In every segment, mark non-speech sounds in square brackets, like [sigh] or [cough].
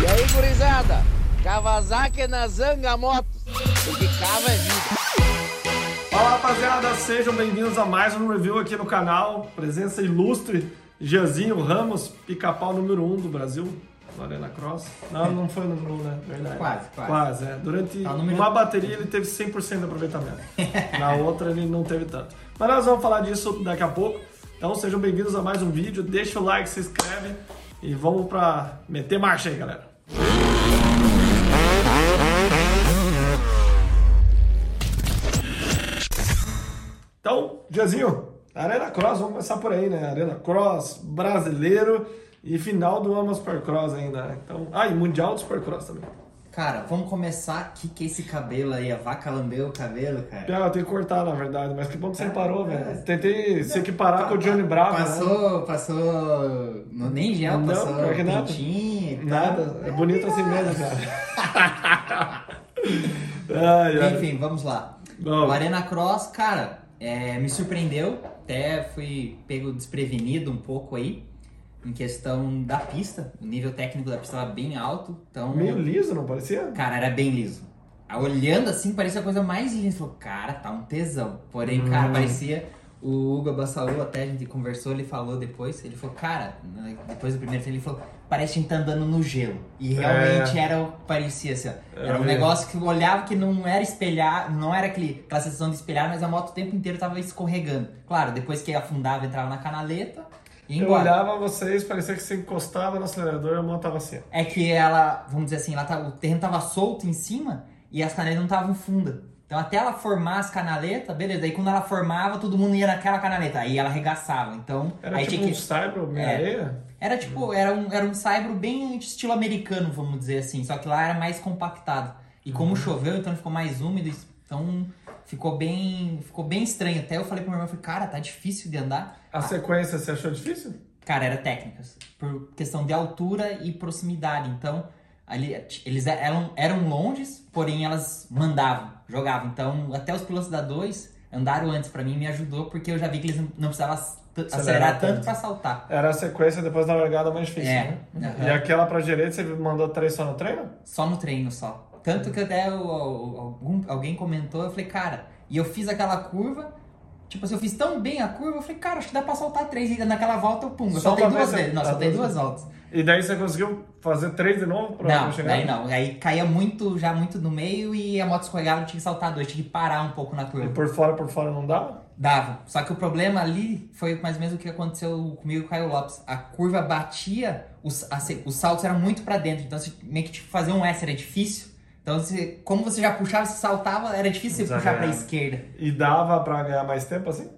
E aí, gurizada? Kawasaki na Zanga Motos, porque cava é vida. Fala rapaziada, sejam bem-vindos a mais um review aqui no canal. Presença ilustre, Gianzinho Ramos, pica-pau número 1 um do Brasil, na Arena Cross. Não, não foi número 1, um, né? Verdade. Quase, quase. Quase, é. Durante Tá, número- uma bateria ele teve 100% de aproveitamento. [laughs] Na outra ele não teve tanto. Mas nós vamos falar disso daqui a pouco. Então sejam bem-vindos a mais um vídeo. Deixa o like, se inscreve e vamos pra meter marcha aí, galera. Então, Gianzinho, Arena Cross, vamos começar por aí, né? Arena Cross, brasileiro e final do Ama Supercross ainda. né? Então, ah, e Mundial do Supercross também. Cara, vamos começar aqui que esse cabelo aí, a vaca lambeu o cabelo, cara. Ah, eu tenho que cortar, na verdade, mas que bom que você É, parou, é. velho. Tentei se equiparar com o Johnny Bravo, né? Passou, passou. No, nem gel, Não, passou que nada. pintinho. Nada, é bonito assim mesmo, cara. [laughs] ai, ai. Enfim, vamos lá. Bom. O Arena Cross, cara, é, me surpreendeu. Até fui pego desprevenido um pouco aí. Em questão da pista. O nível técnico da pista estava bem alto. Então. Meio liso, não parecia? Cara, era bem liso. Olhando assim, parecia a coisa mais linda. Falou, cara, tá um tesão. Porém, cara, Hum. parecia. O Hugo Bassaú, até a gente conversou, ele falou depois. Ele falou, cara, né, depois do primeiro treino, ele falou, parece que a gente tá andando no gelo. E realmente era, parecia assim, ó. Era um É. negócio que eu olhava que não era espelhar, não era aquele, aquela sensação de espelhar, mas a moto o tempo inteiro tava escorregando. Claro, depois que afundava, entrava na canaleta Eu embora. olhava vocês, parecia que você encostava no acelerador e a moto tava assim. É que ela, vamos dizer assim, ela tá, o terreno tava solto em cima e as canaletas não estavam fundas. Então até ela formar as canaletas, beleza. Aí quando ela formava, todo mundo ia naquela canaleta. Aí ela arregaçava. Então, Era aí tipo tinha um que. Cyber, meia É. areia. Era tipo, era um, era um saibro bem estilo americano, vamos dizer assim. Só que lá era mais compactado. E Uhum. como choveu, então ficou mais úmido. Então ficou bem. Ficou bem estranho. Até eu falei pro meu irmão, falei, cara, tá difícil de andar. A sequência você achou difícil? Cara, era técnicas. Por questão de altura e proximidade. Então, ali, eles eram, eram longes, porém elas mandavam, jogavam. Então, até os pilotos da 2 andaram antes pra mim, me ajudou, porque eu já vi que eles não- precisavam t- acelerar tanto pra saltar. Era a sequência depois da largada mais difícil, É. né? Aham. E aquela pra direita você mandou três só no treino? Só no treino só. Tanto que até o- algum, alguém comentou, eu falei, cara, e eu fiz aquela curva. Tipo assim, eu fiz tão bem a curva, eu falei, cara, acho que dá pra soltar três. E naquela volta eu pum, eu Só soltei duas vez, vezes. Não, soltei duas duas voltas. E daí você conseguiu fazer três de novo pra Não, chegar? daí não. Aí caía muito, já muito no meio e a moto escorregava, eu tinha que saltar dois, tinha que parar um pouco na E curva. por fora, por fora não dava? Dava. Só que o problema ali foi mais ou menos o que aconteceu comigo e com o Caio Lopes. A curva batia, os, a os saltos eram muito pra dentro, então meio que tipo, fazer um S era difícil. Então, você, como você já puxava, você saltava, era difícil você puxar pra Exagerado. esquerda. E dava pra ganhar mais tempo assim?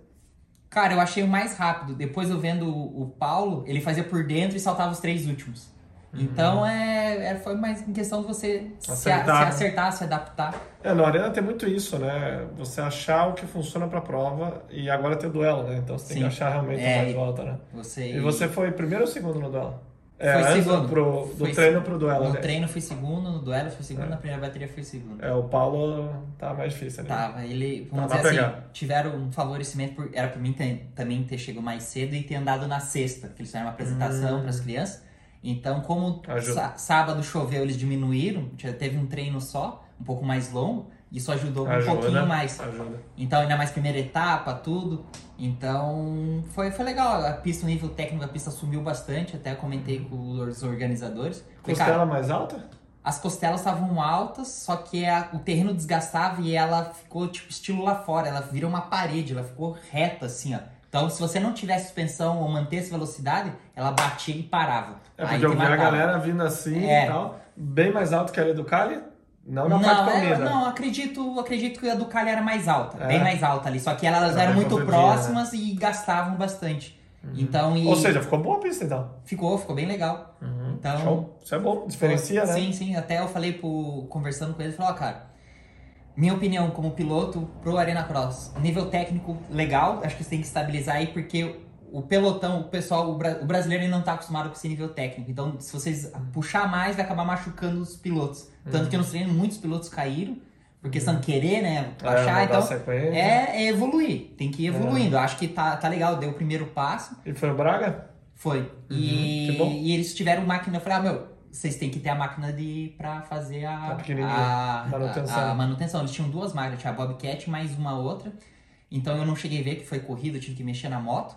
Cara, eu achei o mais rápido. Depois eu vendo o, o Paulo, ele fazia por dentro e saltava os três últimos. Então é, é- foi mais em questão de você se, a- se Acertar, né? acertar, se adaptar. É, na arena tem muito isso, né? Você achar o que funciona pra prova e agora tem o duelo, né? Então você tem Sim. que achar realmente É, a mais volta, né? Você E você foi primeiro ou segundo no duelo? É, Foi segundo. Pro, do Foi treino pro duelo, No aliás. treino fui segundo, no duelo fui segundo, na primeira bateria fui segundo. É, o Paulo tá mais difícil ali. Tava, ele, vamos dizer assim, tiveram um favorecimento, por, era pra mim ter- também ter chegado mais cedo e ter andado na sexta, que eles fizeram uma apresentação pras crianças. Então, como Hum. Sá- sábado choveu, eles diminuíram, teve um treino só, um pouco mais longo, isso ajudou um Ajuda, pouquinho mais. Ajuda. Então, ainda mais primeira etapa, tudo. Então, foi, foi legal. A pista, o nível técnico da pista subiu bastante. Até comentei com os organizadores. Falei, Costela cara, mais alta? as costelas estavam altas, só que a- o terreno desgastava e ela ficou, tipo, estilo lá fora. Ela virou uma parede, ela ficou reta, assim, ó. Então, se você não tivesse suspensão ou mantesse velocidade, ela batia e parava. É Aí porque eu te vi a galera vindo assim É. e tal, bem mais alto que a do Cali, não na Não, parte é, comida. não, acredito, acredito que a do Cali era mais alta, É. bem mais alta ali. Só que elas Ela eram muito dia, próximas e gastavam bastante. Então, e Ou seja, ficou boa a pista então. ficou, ficou bem legal. Então, Show. Isso é bom, diferencia, né? Sim, sim. Até eu falei pro, conversando com ele, ele falou, ó, cara, minha opinião como piloto pro Arena Cross, nível técnico legal, acho que você tem que estabilizar aí, porque o pelotão, o pessoal, o, bra- o brasileiro ele não tá acostumado com esse nível técnico. Então, se vocês puxar mais, vai acabar machucando os pilotos. Tanto que nos treinos muitos pilotos caíram, por questão de querer, né, É, achar, dá então... sequência. É, é evoluir, tem que ir evoluindo. Eu Acho que tá, tá legal, deu o primeiro passo. E foi o Braga? Foi. E, Uhum, bom. e eles tiveram máquina. Eu falei, ah, meu, vocês têm que ter a máquina de pra fazer a, A a, manutenção. a- a manutenção. Eles tinham duas máquinas, tinha a Bobcat mais uma outra. Então eu não cheguei a ver que foi corrida, eu tive que mexer na moto.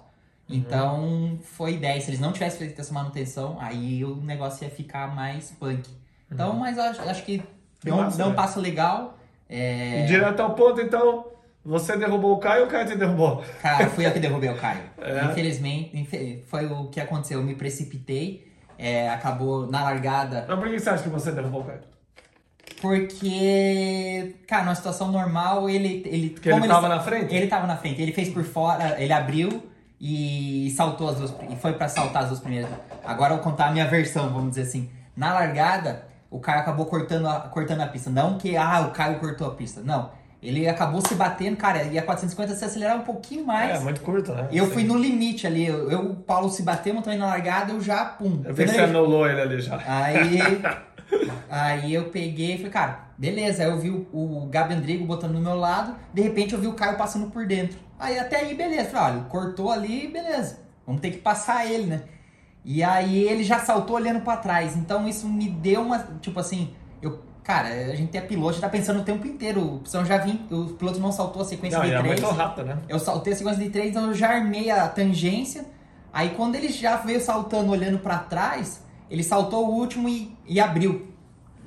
Uhum. Então foi ideia. Se eles não tivessem feito essa manutenção, aí o negócio ia ficar mais punk. Então, mas eu acho, acho que Uhum. Deu, um- deu um né? passo legal. É, E direto ao ponto, então, você derrubou o Caio ou o Caio te derrubou? Cara, fui eu que derrubei o Caio. [laughs] É? Infelizmente, infe- foi o que aconteceu. Eu me precipitei, é, acabou na largada. Mas por que você acha que você derrubou o Caio? Porque, cara, numa situação normal, ele. ele Porque ele tava na frente? Ele tava na frente. Ele fez por fora, ele abriu e saltou as duas. E foi pra saltar as duas primeiras. Agora eu vou contar a minha versão, vamos dizer assim. Na largada, o Caio acabou cortando a, cortando a pista. Não que, ah, o Caio cortou a pista. Não. Ele acabou se batendo, cara, e a 450 se acelerar um pouquinho mais. É, muito curto, né? Eu Sim. fui no limite ali. Eu, eu- o Paulo se bateu, também na largada, eu já, pum. Eu vi que você anulou ele ali já. Aí, [laughs] aí eu peguei e falei, cara, beleza. Aí eu vi o, o Gabi Andrigo botando no meu lado, de repente eu vi o Caio passando por dentro. Aí até aí, beleza. Falei, olha, cortou ali, beleza. Vamos ter que passar ele, né? E aí ele já saltou olhando pra trás. Então isso me deu uma, tipo assim, eu, cara, a gente é piloto, a gente tá pensando o tempo inteiro. Eu já vim, o piloto não saltou a sequência Não, de três. muito rápido, né? Eu saltei a sequência de três, então eu já armei a tangência. Aí quando ele já veio saltando, olhando pra trás, ele saltou o último e, e abriu.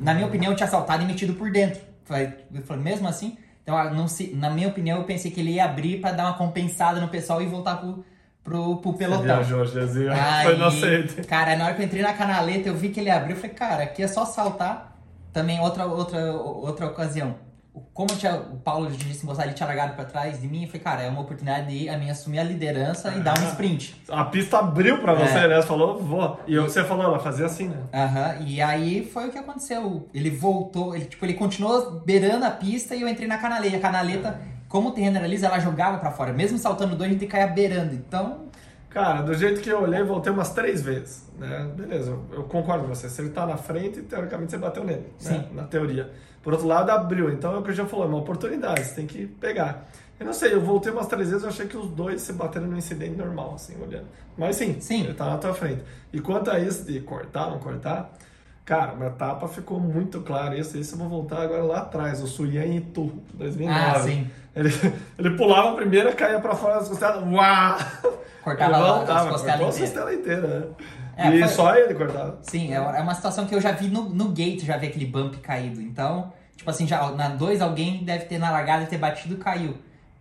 Na minha opinião, tinha saltado e metido por dentro. Eu falei, mesmo assim? Então, ah, não se, na minha opinião, eu pensei que ele ia abrir pra dar uma compensada no pessoal e voltar pro, pro, pro pelotão. viajou, Jesus. Aí, Foi inocente. Cara, na hora que eu entrei na canaleta, eu vi que ele abriu. Eu falei, cara, aqui é só saltar. Também outra, outra, outra ocasião. Como o Paulo disse que ele tinha largado pra trás de mim, eu falei, cara, é uma oportunidade de a mim assumir a liderança e dar um Ah. sprint. A pista abriu pra você, É. né? Você falou, vou. E você falou, ela fazia assim, né? Aham, e aí foi o que aconteceu. Ele voltou, ele, tipo, ele continuou beirando a pista e eu entrei na canaleta. A canaleta, como o terreno era liso, ela jogava pra fora. Mesmo saltando dois, a gente caía beirando. Então, Cara, do jeito que eu olhei, voltei umas três vezes, né? Beleza, eu, eu concordo com você. Se ele tá na frente, teoricamente você bateu nele, né? Sim. Na teoria. Por outro lado, abriu. Então é o que eu já falou, é uma oportunidade, você tem que pegar. Eu não sei, eu voltei umas três vezes, eu achei que os dois se bateram no incidente normal, assim, olhando. Mas sim, Sim. ele tá na tua frente. E quanto a isso de cortar, não cortar, cara, uma etapa ficou muito claro isso. Isso eu vou voltar agora lá atrás, o Suyan Itu, 2009. ah, sim. Ele, ele pulava a primeira, caía pra fora das costelas, uau! Cortava ele as costelas cortou a inteiras. costela inteira, né? É, e foi- só ele cortava. Sim, é é uma situação que eu já vi no, no gate, já vi aquele bump caído. Então, tipo assim, já na dois alguém deve ter na largada ter batido e caiu.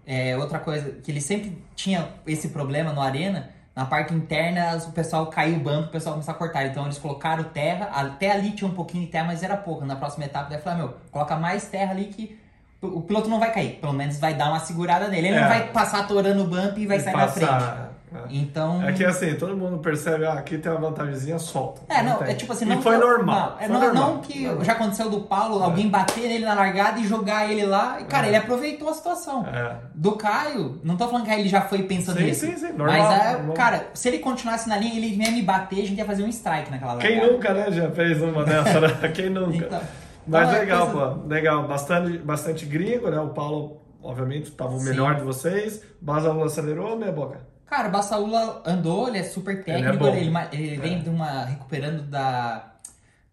É, outra coisa, que ele sempre tinha esse problema no arena, na parte interna o pessoal caiu o bump, o pessoal começou a cortar. Então eles colocaram terra, até ali tinha um pouquinho de terra, mas era pouco. Na próxima etapa deve falar, meu, coloca mais terra ali que o piloto não vai cair. Pelo menos vai dar uma segurada nele. Ele É. não vai passar atorando o bump e vai E sair na frente. Né? Então. É que assim, todo mundo percebe, ah, aqui tem uma vantagemzinha, solta. É, não, tem. é tipo assim, E não foi que- normal. Não, é foi não, normal. não que Normal. já aconteceu do Paulo, alguém bater nele na largada e jogar ele lá. E, cara, ele aproveitou a situação. É. Do Caio, não tô falando que ele já foi pensando Sim, nisso. sim, sim, normal, Mas, é, normal. cara, se ele continuasse na linha, ele ia me bater, a gente ia fazer um strike naquela largada. Quem nunca, né, já fez uma dessa, né? [laughs] Quem nunca? Então, Mas então é legal, coisa- pô. Legal. Bastante, bastante gringo, né? O Paulo, obviamente, tava o Sim. melhor de vocês. Basalu acelerou, meia boca. Cara, o Bassaúla andou, ele é super técnico, ele, ma- ele vem É. de uma. recuperando da,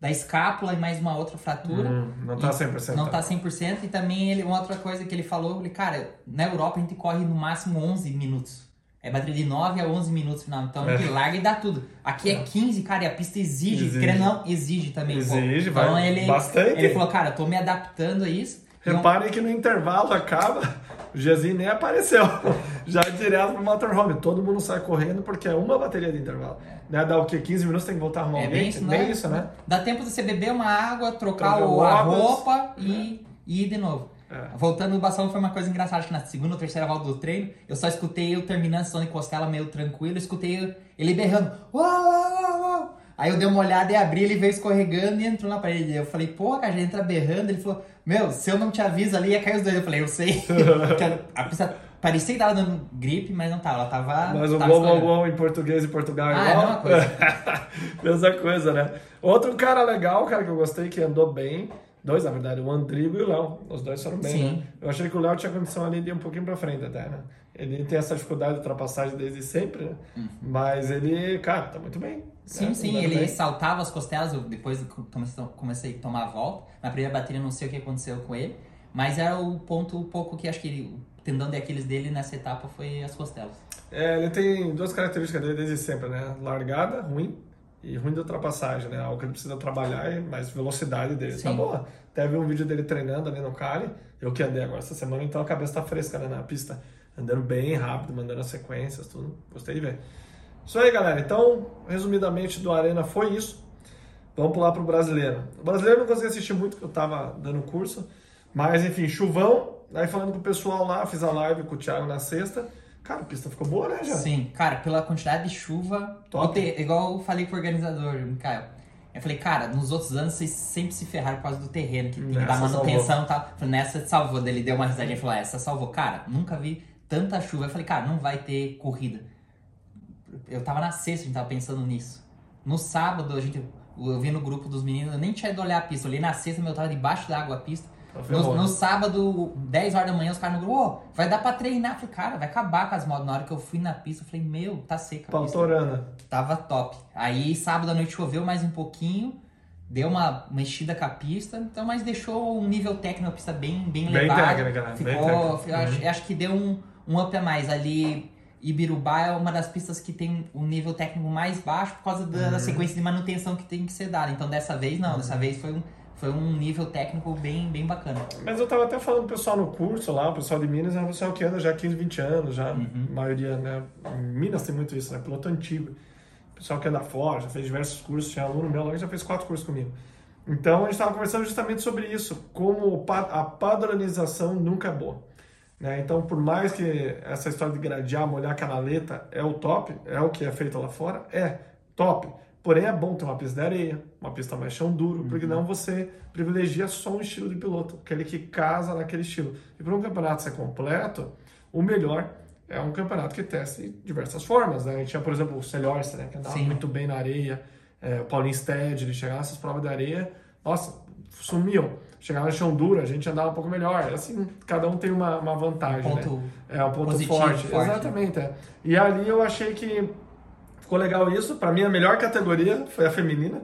da escápula e mais uma outra fratura. Hum, não tá E 100%. Não tá 100%. E também ele, uma outra coisa que ele falou, ele, cara, na Europa a gente corre no máximo 11 minutos. É bateria de 9 a 11 minutos final. Então É. ele larga e dá tudo. Aqui é 15, cara, e a pista exige. Exige. Querendo não, exige também. Exige, então vai ele, bastante. Ele falou, cara, eu tô me adaptando a isso. Um- Reparem que no intervalo acaba, Gezinho nem apareceu. [laughs] Já direto pro motorhome. Todo mundo sai correndo porque é uma bateria de intervalo. Né? Dá o quê? 15 minutos tem que voltar a arrumar É o bem isso, né? isso, né? Dá tempo de você beber uma água, trocar o, a roupa e, e ir de novo. É. Voltando no bastão foi uma coisa engraçada, acho que na segunda ou terceira volta do treino, eu só escutei eu terminando a sessão de costela meio tranquilo, eu escutei ele berrando, uau, uau, uau, uau. Aí eu dei uma olhada e abri, ele veio escorregando e entrou na parede. Eu falei, pô, cara, já entra berrando. Ele falou, meu, se eu não te aviso ali, ia cair os dois. Eu falei, eu sei. [laughs] A- a pista parecia que tava dando gripe, mas não tava. Ela tava. Mas o tava gol, escorregando. gol em português e Portugal é Ah, é a igual. mesma coisa. [laughs] Mesma coisa, né? Outro cara legal, cara, que eu gostei, que andou bem, Dois, na verdade, o Andrigo e o Léo. Os dois foram bem, Sim. né? Eu achei que o Léo tinha condição ali de ir um pouquinho pra frente até, né? Ele tem essa dificuldade de ultrapassagem desde sempre, né? Mas ele, cara, tá muito bem. Sim, né? sim, ele bem. saltava as costelas, eu depois comecei a tomar a volta. Na primeira bateria não sei o que aconteceu com ele, mas era o ponto um pouco que acho que ele- o tendão de Aquiles dele nessa etapa foi as costelas. É, ele tem duas características dele desde sempre, né? Largada, ruim, e ruim de ultrapassagem, né? Algo que ele precisa trabalhar, é mais velocidade dele. Tá Sim. boa. Até vi um vídeo dele treinando ali no Cali, eu que andei agora essa semana, então a cabeça tá fresca né, na pista. Andando bem rápido, mandando as sequências, tudo. Gostei de ver. Isso aí, galera. Então, resumidamente, do Arena foi isso. Vamos pular pro brasileiro. O brasileiro não consegui assistir muito, porque eu tava dando curso. Mas, enfim, chuvão. Aí falando com o pessoal lá, fiz a live com o Thiago na sexta. Cara, a pista ficou boa, né, já? Sim, cara, pela quantidade de chuva, Top. o te- igual eu falei pro organizador, Mikael. Eu falei, cara, nos outros anos vocês sempre se ferraram por causa do terreno, que tem que dar manutenção e tal. Falei, nessa salvou. Ele deu uma risadinha e falou, "Ah, essa salvou. Cara, nunca vi tanta chuva. Eu falei, cara, não vai ter corrida. Eu tava na sexta, a gente tava pensando nisso. No sábado, a gente, eu vi no grupo dos meninos, eu nem tinha ido olhar a pista. Eu olhei na sexta, meu, eu tava debaixo da água a pista. Tá No, no sábado, 10 horas da manhã, os caras no grupo, ô, vai dar pra treinar. Eu falei, cara, vai acabar com as motos. Na hora que eu fui na pista, eu falei, meu, tá seca. Pautorana. Tava top. Aí sábado à noite choveu mais um pouquinho, deu uma mexida com a pista, então, mas deixou um nível técnico a pista bem, bem, Bem elevado. técnica, né? Bem Ficou, técnica. eu acho, acho que deu um, um up a mais. Ali, Ibirubá é uma das pistas que tem um nível técnico mais baixo por causa da, Uhum. da sequência de manutenção que tem que ser dada. Então dessa vez não, dessa vez foi um, foi um nível técnico bem, bem bacana. Mas eu tava até falando pro pessoal no curso lá, o pessoal de Minas é um pessoal que anda já há 15, 20 anos, já, Uhum. a maioria, né? Minas tem muito isso, né? Piloto antigo. Pessoal que anda fora, já fez diversos cursos, tinha aluno meu lá que já fez quatro cursos comigo. Então a gente estava conversando justamente sobre isso, como a padronização nunca é boa. Né? Então, por mais que essa história de gradear, molhar a canaleta é o top, é o que é feito lá fora, é top. Porém, é bom ter uma pista de areia, uma pista mais chão duro, porque não você privilegia só um estilo de piloto, aquele que casa naquele estilo. E para um campeonato ser completo, o melhor é um campeonato que teste diversas formas. Né? A gente tinha, por exemplo, o Celhorce, né? que andava Sim. muito bem na areia, é, o Paulinho Stead, ele chegava nessas provas de areia, nossa, sumiam. Chegava no chão duro, a gente andava um pouco melhor. Assim, cada um tem uma, uma vantagem, né? Ponto É, um ponto positivo, forte. forte, né? Exatamente, é. E ali eu achei que ficou legal isso. Pra mim, a melhor categoria foi a feminina.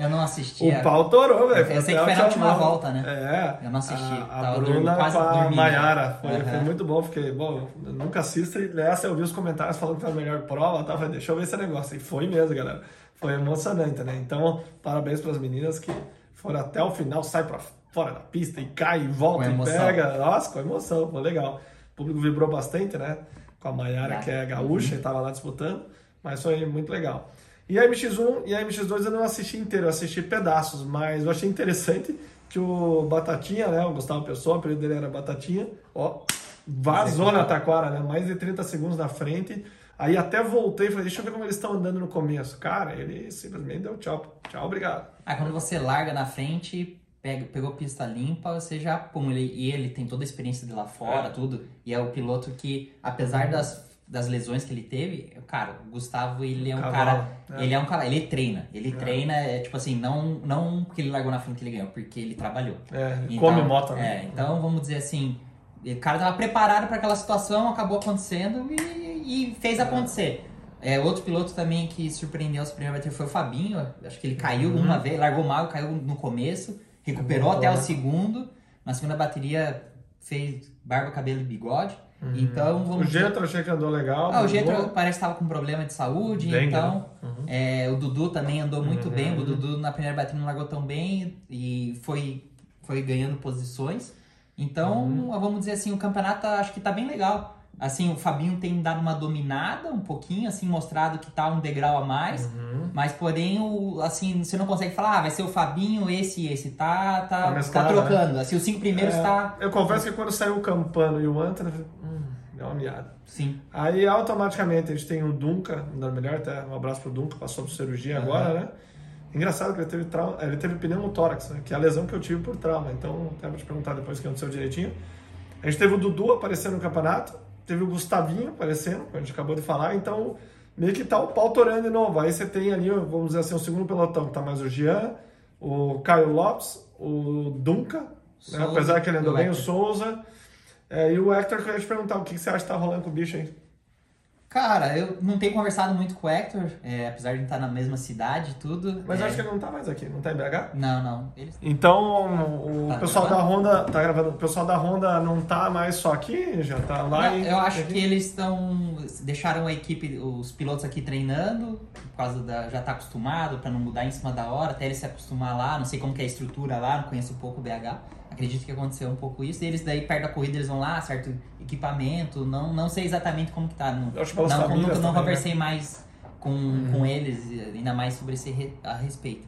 Eu não assisti. [laughs] O pau torou, velho. Eu sei até que foi na a última última volta, né? É. Eu não assisti, A, a tava Bruna quase com a. Maiara. Foi, Aham. foi muito bom. Fiquei, bom, eu nunca assisto. E nessa eu vi os comentários falando que foi a melhor prova. Tá? Falei, deixa eu ver esse negócio. E foi mesmo, galera. Foi emocionante, né? Então, parabéns pras meninas que foram até o final, sai pra fora da pista e cai e volta e pega. Nossa, com emoção. Foi legal. O público vibrou bastante, né? Com a Maiara, Ah, que é gaúcha, e tava lá disputando. Mas foi muito legal. E a MX1 e a MX2 eu não assisti inteiro, eu assisti pedaços, mas eu achei interessante que o Batatinha, né, o Gustavo Pessoa, o apelido dele era Batatinha, ó, vazou na taquara, né, mais de 30 segundos na frente, aí até voltei e falei, deixa eu ver como eles estão andando no começo. Cara, ele simplesmente deu tchau, tchau, obrigado. Ah, quando você larga na frente, pega, pegou pista limpa, você já, pum, ele, e ele tem toda a experiência de lá fora, É. tudo, e é o piloto que, apesar das, das lesões que ele teve, cara, o Gustavo, ele é um Cavalo, cara, é. ele é um cara, ele treina, ele treina, é tipo assim, não, não porque ele largou na frente que ele ganhou, porque ele trabalhou. É, Então, come moto, né? É, então vamos dizer assim, o cara tava preparado para aquela situação, acabou acontecendo e, e fez acontecer. É, outro piloto também que surpreendeu as primeiras baterias foi o Fabinho. Acho que ele caiu Uhum. uma vez, largou mal, caiu no começo, recuperou até o segundo. Na segunda bateria fez barba, cabelo e bigode. Então Uhum. O vamos Getro eu achei que andou legal. ah, o. Getro parece que estava com problema de saúde, Dengue, então né? Uhum. é, o Dudu também andou muito Uhum. bem. O Dudu na primeira bateria não largou tão bem e foi, foi ganhando posições. Então, Uhum. vamos dizer assim, o campeonato acho que tá bem legal. Assim, o Fabinho tem dado uma dominada um pouquinho, assim, mostrado que tá um degrau a mais. Uhum. Mas, porém, o, assim, você não consegue falar, ah, vai ser o Fabinho, esse e esse. Tá, Tá tá, tá, trocando. Assim, os cinco primeiros É, tá... Eu confesso que quando saiu o Campano e o Antônio, deu uma miada. Sim. Aí automaticamente a gente tem o Dunca, andando melhor, até um abraço pro Dunca, passou por cirurgia Aham. agora, né? Engraçado que ele teve trauma, ele teve pneumotórax, né? que é a lesão que eu tive por trauma. Então, até vou te perguntar depois que aconteceu direitinho. A gente teve o Dudu aparecendo no campeonato, teve o Gustavinho aparecendo, que a gente acabou de falar, então meio que tá o pau torando de novo. Aí você tem ali, vamos dizer assim, o segundo pelotão, que tá mais o Jean, o Caio Lopes, o Dunca, né? Apesar que ele andou bem, o. Souza. É, e o Hector, eu ia te perguntar, o que você acha que tá rolando com o bicho aí? Cara, eu não tenho conversado muito com o Hector, é, apesar de estar na mesma cidade e tudo. Mas é, acho que ele não tá mais aqui, não tá em BH? Não, não. Eles... Então, o Tá pessoal gravando? da Honda, tá gravando, o pessoal da Honda não tá mais só aqui, já tá lá Não, em- eu acho que eles estão. Deixaram a equipe, os pilotos aqui treinando, por causa da. Já tá acostumado, pra não mudar em cima da hora, até ele se acostumar lá. Não sei como que é a estrutura lá, não conheço um pouco o BH. Acredito que aconteceu um pouco isso. E eles daí, perto da corrida, eles vão lá, certo equipamento. Não, não sei exatamente como que tá. Não, Eu acho que pelas não, famílias não, não também, conversei mais com, com eles, ainda mais sobre esse re- a respeito.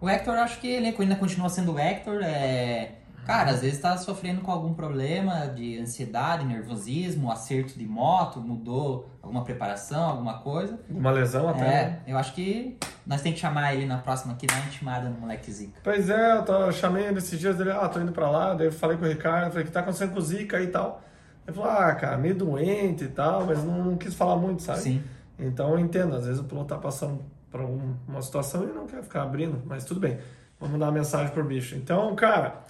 O Hector, acho que ele ainda continua sendo o Hector. É... Cara, às vezes tá sofrendo com algum problema de ansiedade, nervosismo, acerto de moto, mudou alguma preparação, alguma coisa. Uma lesão até. né? É, eu acho que nós temos que chamar ele na próxima aqui, dar uma intimada no moleque Zica. Pois é, eu, tô, eu chamei ele esses dias dele, ah, tô indo pra lá, daí eu falei com o Ricardo, falei, o que tá acontecendo com o Zica e tal? Ele falou, ah, cara, meio doente e tal, mas não, não quis falar muito, sabe? Sim. Então eu entendo, às vezes o piloto tá passando por um- uma situação e não quer ficar abrindo, mas tudo bem. Vamos dar uma mensagem pro bicho. Então, cara,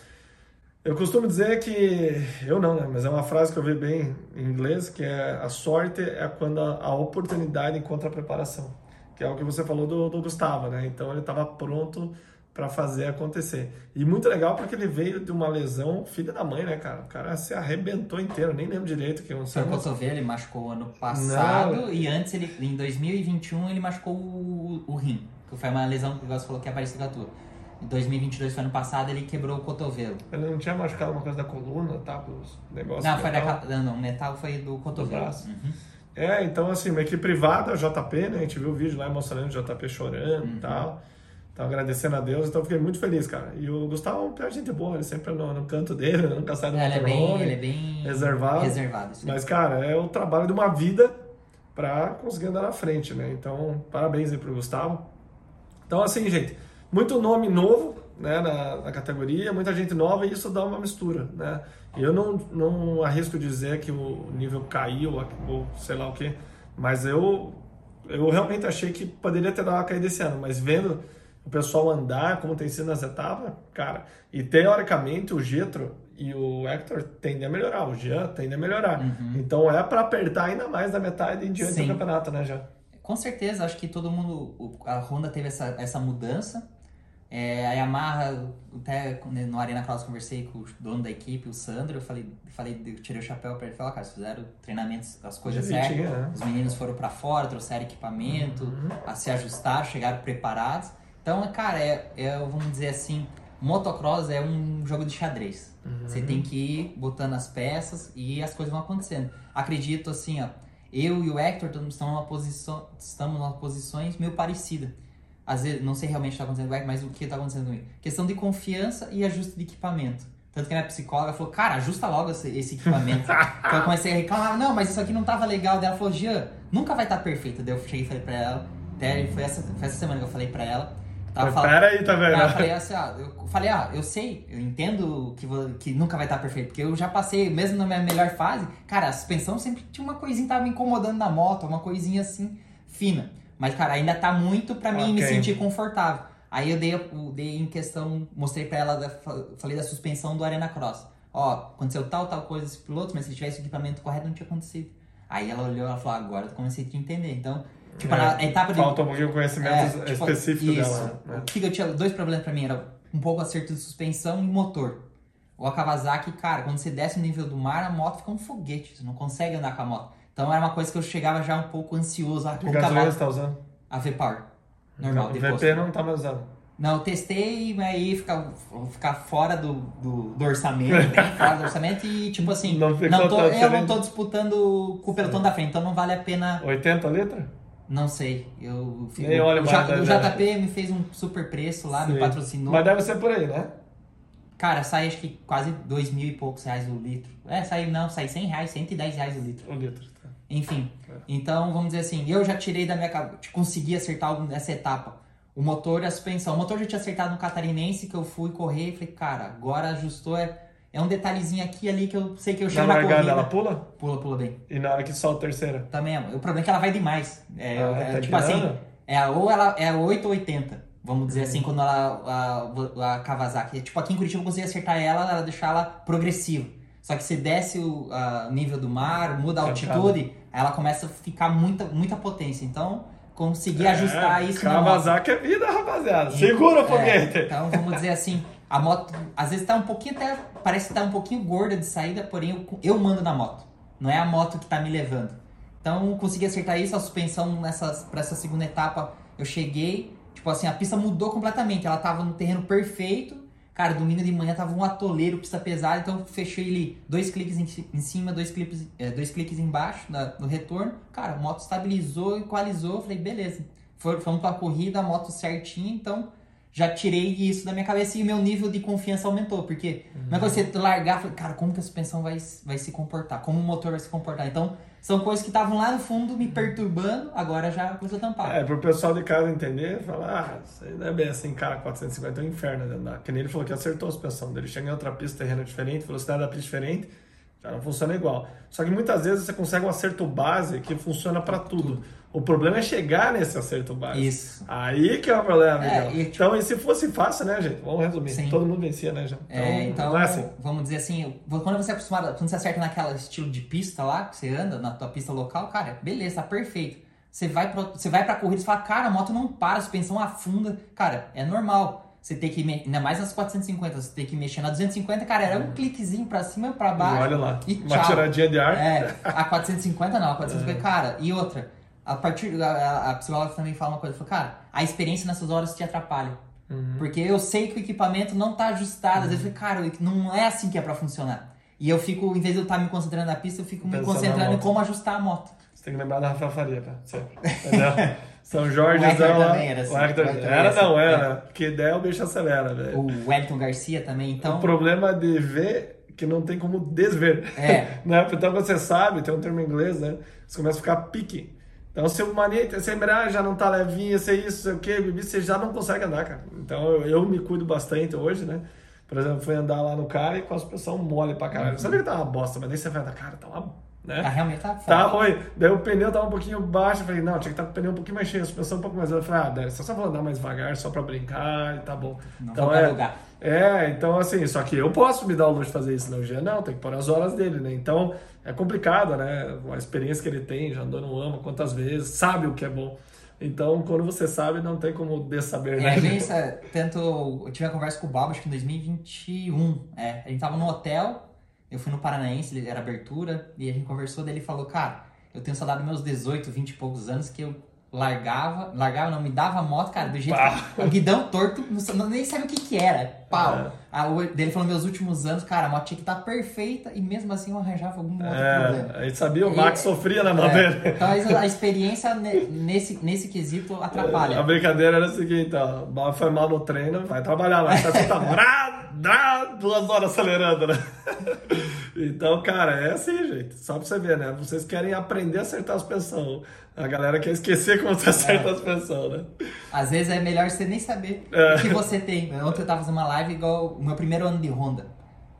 eu costumo dizer que. Eu não, né? Mas é uma frase que eu vi bem em inglês, que é a sorte é quando a, oportunidade encontra a preparação. Que é o que você falou do, do Gustavo, né? Então ele estava pronto para fazer acontecer. E muito legal porque ele veio de uma lesão, filha da mãe, né, cara? O cara se arrebentou inteiro, nem lembro direito o que Foi aconteceu. o cotovelo, ele machucou ano passado e antes, ele, em 2021, ele machucou o, o rim. Que foi uma lesão que você falou que é parecida com a tua. Em 2022, foi ano passado, ele quebrou o cotovelo. Ele não tinha machucado uma coisa da coluna, tá? Os negócios. Não, foi da, metal. não, o metal foi do cotovelo. braço. Uhum. É, então assim, uma equipe privada, JP, né? A gente viu o vídeo lá mostrando o JP chorando Uhum. e tal. Então agradecendo a Deus, então fiquei muito feliz, cara. E o Gustavo é um de gente boa, ele sempre no, no canto dele, nunca sai do É, ele, é bem, ele é bem reservado. reservado. Mas, cara, é o trabalho de uma vida pra conseguir andar na frente, né? Então, parabéns aí pro Gustavo. Então, assim, gente, muito nome novo, né, na, na categoria, muita gente nova e isso dá uma mistura, né? Eu não, não arrisco dizer que o nível caiu ou sei lá o quê, mas eu, eu realmente achei que poderia ter dado uma caída esse ano, mas vendo o pessoal andar, como tem sido nas etapas, cara, e teoricamente o Getro e o Hector tendem a melhorar, o Jean tende a melhorar. Então é para apertar ainda mais da metade em diante Sim. do campeonato, né, já? Com certeza, acho que todo mundo, a Honda teve essa, essa mudança. É, a Yamaha, até quando no Arena Cross conversei com o dono da equipe, o Sandro, eu falei, falei eu tirei o chapéu para ele e falei, cara, fizeram treinamentos, as coisas certas, né? os meninos foram para fora, trouxeram equipamento, Uhum. a se ajustar, chegaram preparados. Então, cara, é, é, vamos dizer assim, motocross é um jogo de xadrez. Você tem que ir botando as peças e as coisas vão acontecendo. Acredito assim, ó, eu e o Hector estamos numa posição, estamos numa posições meio parecidas. Às vezes, não sei realmente o que está acontecendo com o Hector, mas o que está acontecendo comigo? Questão de confiança e ajuste de equipamento. Tanto que a minha psicóloga falou, cara, ajusta logo esse, esse equipamento. então [laughs] eu comecei a reclamar, não, mas isso aqui não tava legal. Daí ela falou, Jean, nunca vai estar perfeito. Daí eu cheguei e falei pra ela, até foi essa, foi essa semana que eu falei pra ela. Tava falando- pera aí, tá vendo? Eu falei assim, ah, eu falei, ah, eu sei, eu entendo que, vo- que nunca vai estar perfeito, porque eu já passei, mesmo na minha melhor fase, cara, a suspensão sempre tinha uma coisinha que tava me incomodando na moto, uma coisinha assim, fina. Mas, cara, ainda tá muito pra mim me Ok. sentir confortável. Aí eu dei, eu dei em questão, mostrei pra ela, da- fa- falei da suspensão do Arena Cross. Ó, aconteceu tal, tal coisa esse piloto, mas se tivesse o equipamento correto, não tinha acontecido. Aí ela olhou e falou, agora eu comecei a te entender. Então, tipo, É, na etapa de Falta um pouquinho de conhecimento é, tipo, específico isso. dela. Né? O que eu tinha dois problemas pra mim era um pouco acerto de suspensão e motor. O Kawasaki, cara, quando você desce no nível do mar, a moto fica um foguete, você não consegue andar com a moto. Então era uma coisa que eu chegava já um pouco ansioso, ah, Que como que gasolina você tá usando? A V-Power. Normal, Então. VP não tá mais usando. Não, eu testei, mas aí ficar ficar fora do, do, do orçamento, bem [laughs] fora do orçamento e tipo assim, Não não, tô, eu não tô disputando com o pelotão da frente, então não vale a pena 80 litros? não sei. Eu fico- Nem olha o, mais, né, o né? JP me fez um super preço lá, me Sim. patrocinou. Mas deve ser por aí, né? Cara, sai acho que quase dois mil e poucos reais o litro. É, sai não, sai 100 reais, 110 reais o litro. O litro. Tá. Enfim, É. então vamos dizer assim, eu já tirei da minha cabeça, consegui acertar algo nessa etapa. O motor e a suspensão. O motor já tinha acertado no catarinense, que eu fui correr e falei, cara, agora ajustou, é, é um detalhezinho aqui ali que eu sei que eu Na chego na, largada corrida. ela pula? Pula, pula bem. E na hora que solta a terceira? Também, o problema é que ela vai demais. É, Ah, é, tá tipo assim, tirando? é, ou ela é 8 ou 80. Vamos dizer assim, quando ela, a, a Kawasaki. Tipo, aqui em Curitiba eu consegui acertar ela, ela deixar ela progressiva. Só que se desce o a, nível do mar, muda a altitude, ela começa a ficar muita, muita potência. Então, conseguir É, ajustar isso na moto. Kawasaki é vida, rapaziada. Segura o É, foguete. então, vamos dizer assim, a moto às vezes tá um pouquinho até. Parece que tá um pouquinho gorda de saída, porém eu, eu mando na moto. Não é a moto que tá me levando. Então, consegui acertar isso, a suspensão nessas, pra essa segunda etapa, eu cheguei, tipo assim, a pista mudou completamente. Ela tava no terreno perfeito. Cara, domingo de manhã tava um atoleiro, pista pesada, então fechei ele dois cliques em, ci- em cima, dois cliques, é, dois cliques embaixo na- no retorno. Cara, a moto estabilizou, equalizou, falei, beleza. Fomos pra corrida, a moto certinha, então já tirei isso da minha cabeça e meu nível de confiança aumentou. Porque não é você largar, falei, cara, como que a suspensão vai, vai se comportar? Como o motor vai se comportar? Então, são coisas que estavam lá no fundo me perturbando, agora já começou a tampar. É, pro pessoal de casa entender, falar, ah, isso aí não é bem assim, cara, 450 é um inferno de andar. Que nem ele falou que acertou a suspensão dele. Chega em outra pista, terreno diferente, velocidade da pista diferente, já não funciona igual. Só que muitas vezes você consegue um acerto base que funciona pra tudo. O problema é chegar nesse acerto base. Isso. Aí que é o problema, É, e, tipo- Então, e se fosse fácil, né, gente? Vamos resumir. Sim. Todo mundo vencia, né, já? É, então, não é assim. vamos dizer assim, quando você é acostumado, quando você acerta naquela estilo de pista lá, que você anda na tua pista local, cara, beleza, tá perfeito. Você vai, pra, você vai pra corrida e fala, cara, a moto não para, a suspensão afunda. Cara, é normal. Você tem que, ainda mais nas 450, você tem que mexer na 250, cara, era um cliquezinho pra cima, pra E baixo. olha lá, e uma tiradinha de ar. É, a 450 não, a 450, cara, e outra, a partir, a, a, psicóloga também fala uma coisa, falou, cara, a experiência nessas horas te atrapalha. Porque eu sei que o equipamento não tá ajustado, às vezes eu falei, cara, não é assim que é pra funcionar. E eu fico, em vez de eu estar me concentrando na pista, eu fico me Pensando na concentrando em como ajustar a moto. Você tem que lembrar da Rafael Faria, tá? Sempre. Entendeu? [laughs] São Jorge O Hector também era assim, O Hector- era, era assim, não, é. era. Que der, o bicho acelera, velho. O Wellington Garcia também, então. O problema de ver que não tem como desver. É. [laughs] né? Então você sabe, tem um termo em inglês, né? Você começa a ficar pique. Então, se o mania, se a embreagem já não tá levinha, se é isso, sei o quê, bibi, você já não consegue andar, cara. Então, eu, eu me cuido bastante hoje, né? Por exemplo, fui andar lá no cara e com a suspensão mole pra caralho. Eu sabia que tava uma bosta, mas daí você vai andar, cara, tá uma... Né? Ah, realmente tá Tá, foda. oi. Daí o pneu tava um pouquinho baixo. Eu falei, não, tinha que estar com o pneu um pouquinho mais cheio, a suspensão um pouco mais alta. Eu falei, ah, deve só vou andar mais devagar, só pra brincar e tá bom. Não então, é, alugar. É, então assim, só que eu posso me dar o luxo de fazer isso, não, o Jean não, tem que pôr as horas dele, né? Então é complicado, né? A experiência que ele tem, já andou no AMA quantas vezes, sabe o que é bom. Então, quando você sabe, não tem como dessaber, É, né? a [laughs] agência, tanto. Eu tive uma conversa com o Bob, acho que em 2021. É, a gente tava no hotel, eu fui no Paranaense, ele era abertura, e a gente conversou, daí ele falou, cara, eu tenho saudade dos meus 18, 20 e poucos anos que eu largava, largava não, me dava a moto, cara, do jeito Pá. que, o guidão torto, não, nem sabe o que que era, pau. É. A, o- daí ele falou, meus últimos anos, cara, a moto tinha que estar perfeita, e mesmo assim eu arranjava algum outro problema. É, a gente sabia, o Max E- sofria na mão É, dele. então a experiência ne- nesse, nesse quesito atrapalha. A brincadeira era a seguinte, ó, o foi mal no treino, vai trabalhar lá, tá brá, brá, [laughs] duas horas acelerando, né? Então, cara, é assim, gente. Só pra você ver, né? Vocês querem aprender a acertar a suspensão. A galera quer esquecer como você acerta a suspensão, né? Às vezes é melhor você nem saber É. o que você tem. Ontem eu tava fazendo uma live igual o meu primeiro ano de Honda.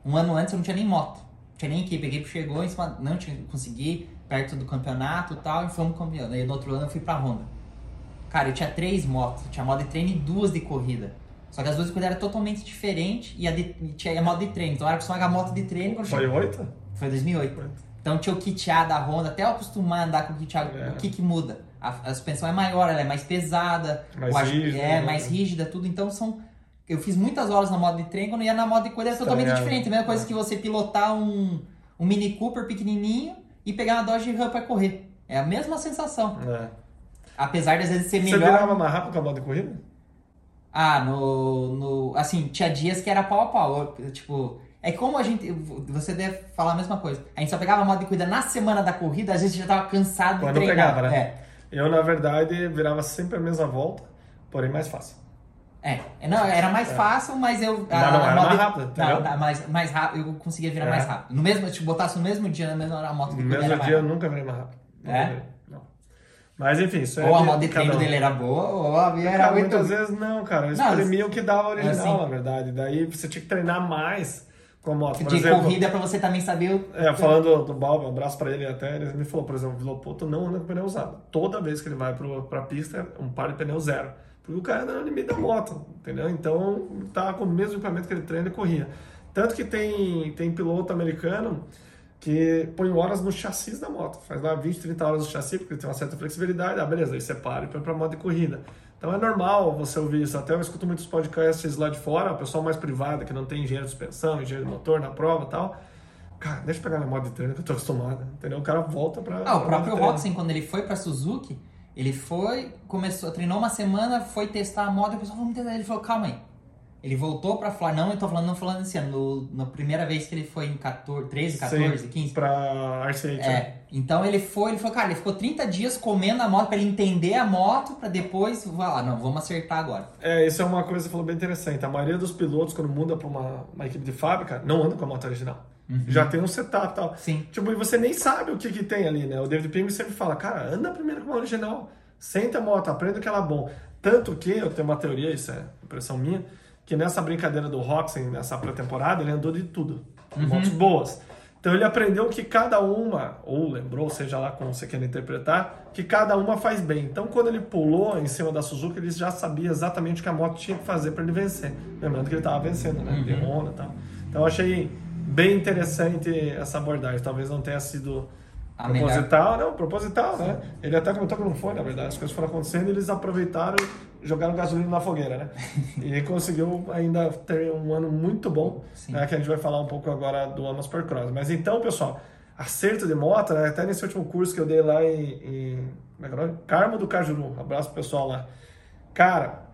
Um ano antes eu não tinha nem moto. Não tinha nem equipe. Peguei, chegou em cima, não tinha consegui, perto do campeonato e tal, e fomos campeão. Aí no outro ano eu fui pra Honda. Cara, eu tinha três motos. Eu tinha moto de treino e duas de corrida. Só que as duas eram totalmente diferentes e a de, tinha a moto de treino. Então eu era acostumado com a moto de treino Foi oito? foi 2008. Então tinha o kit A da Honda, até eu acostumar a andar com o kit A, É. o que que muda? A, a suspensão é maior, ela é mais pesada, Mais o rígida, é né? mais rígida, tudo. Então são. Eu fiz muitas horas na moto de trem, quando ia na moto de corrida é totalmente Estranhava. diferente. A mesma coisa É. que você pilotar um, um Mini Cooper pequenininho e pegar uma Dodge Ram pra correr. É a mesma sensação. É. Apesar de às vezes ser Você melhor. virava mais rápido com a moto de corrida? Ah, no, no. Assim, tinha dias que era pau a pau. Tipo. É como a gente. Você deve falar a mesma coisa. A gente só pegava a moto de corrida na semana da corrida, às vezes já tava cansado Quando de treinar. pegava, né? É. Eu, na verdade, virava sempre a mesma volta, porém mais fácil. É, não, era mais fácil, mas eu. Mas não era moto mais rápido? Não, mais, mais rápido, eu conseguia virar É. mais rápido. No mesmo, se botasse no mesmo dia, na mesma hora, a moto de No mesmo era mais dia eu nunca virei mais rápido. Nunca É? virei. Mas enfim, isso é. Ou a moto de cada treino um. dele era boa, ou a minha era Cara, muito. muitas vezes não, cara. Eu Não, exprimia o que dava original, assim. na verdade. Daí você tinha que treinar mais com a moto. Por de exemplo, corrida pra você também saber o. É, falando do Bob, um abraço pra ele até, ele me falou, por exemplo, o Vilopoto não anda com pneu usado. Toda vez que ele vai pro, pra pista, é um par de pneu zero. Porque o cara anda no limite da moto, entendeu? Então, tá com o mesmo equipamento que ele treina e corria. Tanto que tem, tem piloto americano que põe horas no chassi da moto. Faz lá 20, 30 horas no chassi, porque tem uma certa flexibilidade. Ah, beleza, aí separa e põe para moto de corrida. Então é normal você ouvir isso. Até eu escuto muitos podcasts lá de fora, o pessoal mais privado, que não tem engenheiro de suspensão, engenheiro de motor na prova e tal. Cara, deixa eu pegar minha moto de treino que eu tô acostumado, entendeu? O cara volta pra. Ah, o próprio Roxen, quando ele foi pra Suzuki, ele foi, começou, treinou uma semana, foi testar a moto, e o pessoal vamos tentar. Ele falou, calma aí. Ele voltou pra falar, não, eu tô falando, não falando esse ano, no, na primeira vez que ele foi em 14, 13, 14, Sim, 15. Pra RC8. É, então ele foi, ele falou, cara, ele ficou 30 dias comendo a moto pra ele entender a moto, pra depois, ah, não, vamos acertar agora. É, isso é uma coisa que você falou bem interessante. A maioria dos pilotos, quando muda pra uma, uma equipe de fábrica, não anda com a moto original. Já tem um setup e tal. Sim. Tipo, e você nem sabe o que, que tem ali, né? O David Ping sempre fala, cara, anda primeiro com a original. Senta a moto, aprenda o que ela é bom. Tanto que, eu tenho uma teoria, isso é impressão minha, que nessa brincadeira do Roxen, nessa pré-temporada, ele andou de tudo. Motos boas. Então ele aprendeu que cada uma, ou lembrou, seja lá como você quer interpretar, que cada uma faz bem. Então quando ele pulou em cima da Suzuki, ele já sabia exatamente o que a moto tinha que fazer para ele vencer. Lembrando que ele estava vencendo, né? De Honda e tal. Então eu achei bem interessante essa abordagem. Talvez não tenha sido A melhor. proposital, não, proposital, né? Ele até comentou que não foi, na verdade. As coisas foram acontecendo e eles aproveitaram jogaram gasolina na fogueira, né? [laughs] e conseguiu ainda ter um ano muito bom, né? Que a gente vai falar um pouco agora do Amos Supercross. Mas então, pessoal, acerto de moto, né? Até nesse último curso que eu dei lá em, em como é que é o nome? Carmo do Cajuru. Abraço pro pessoal lá. Cara,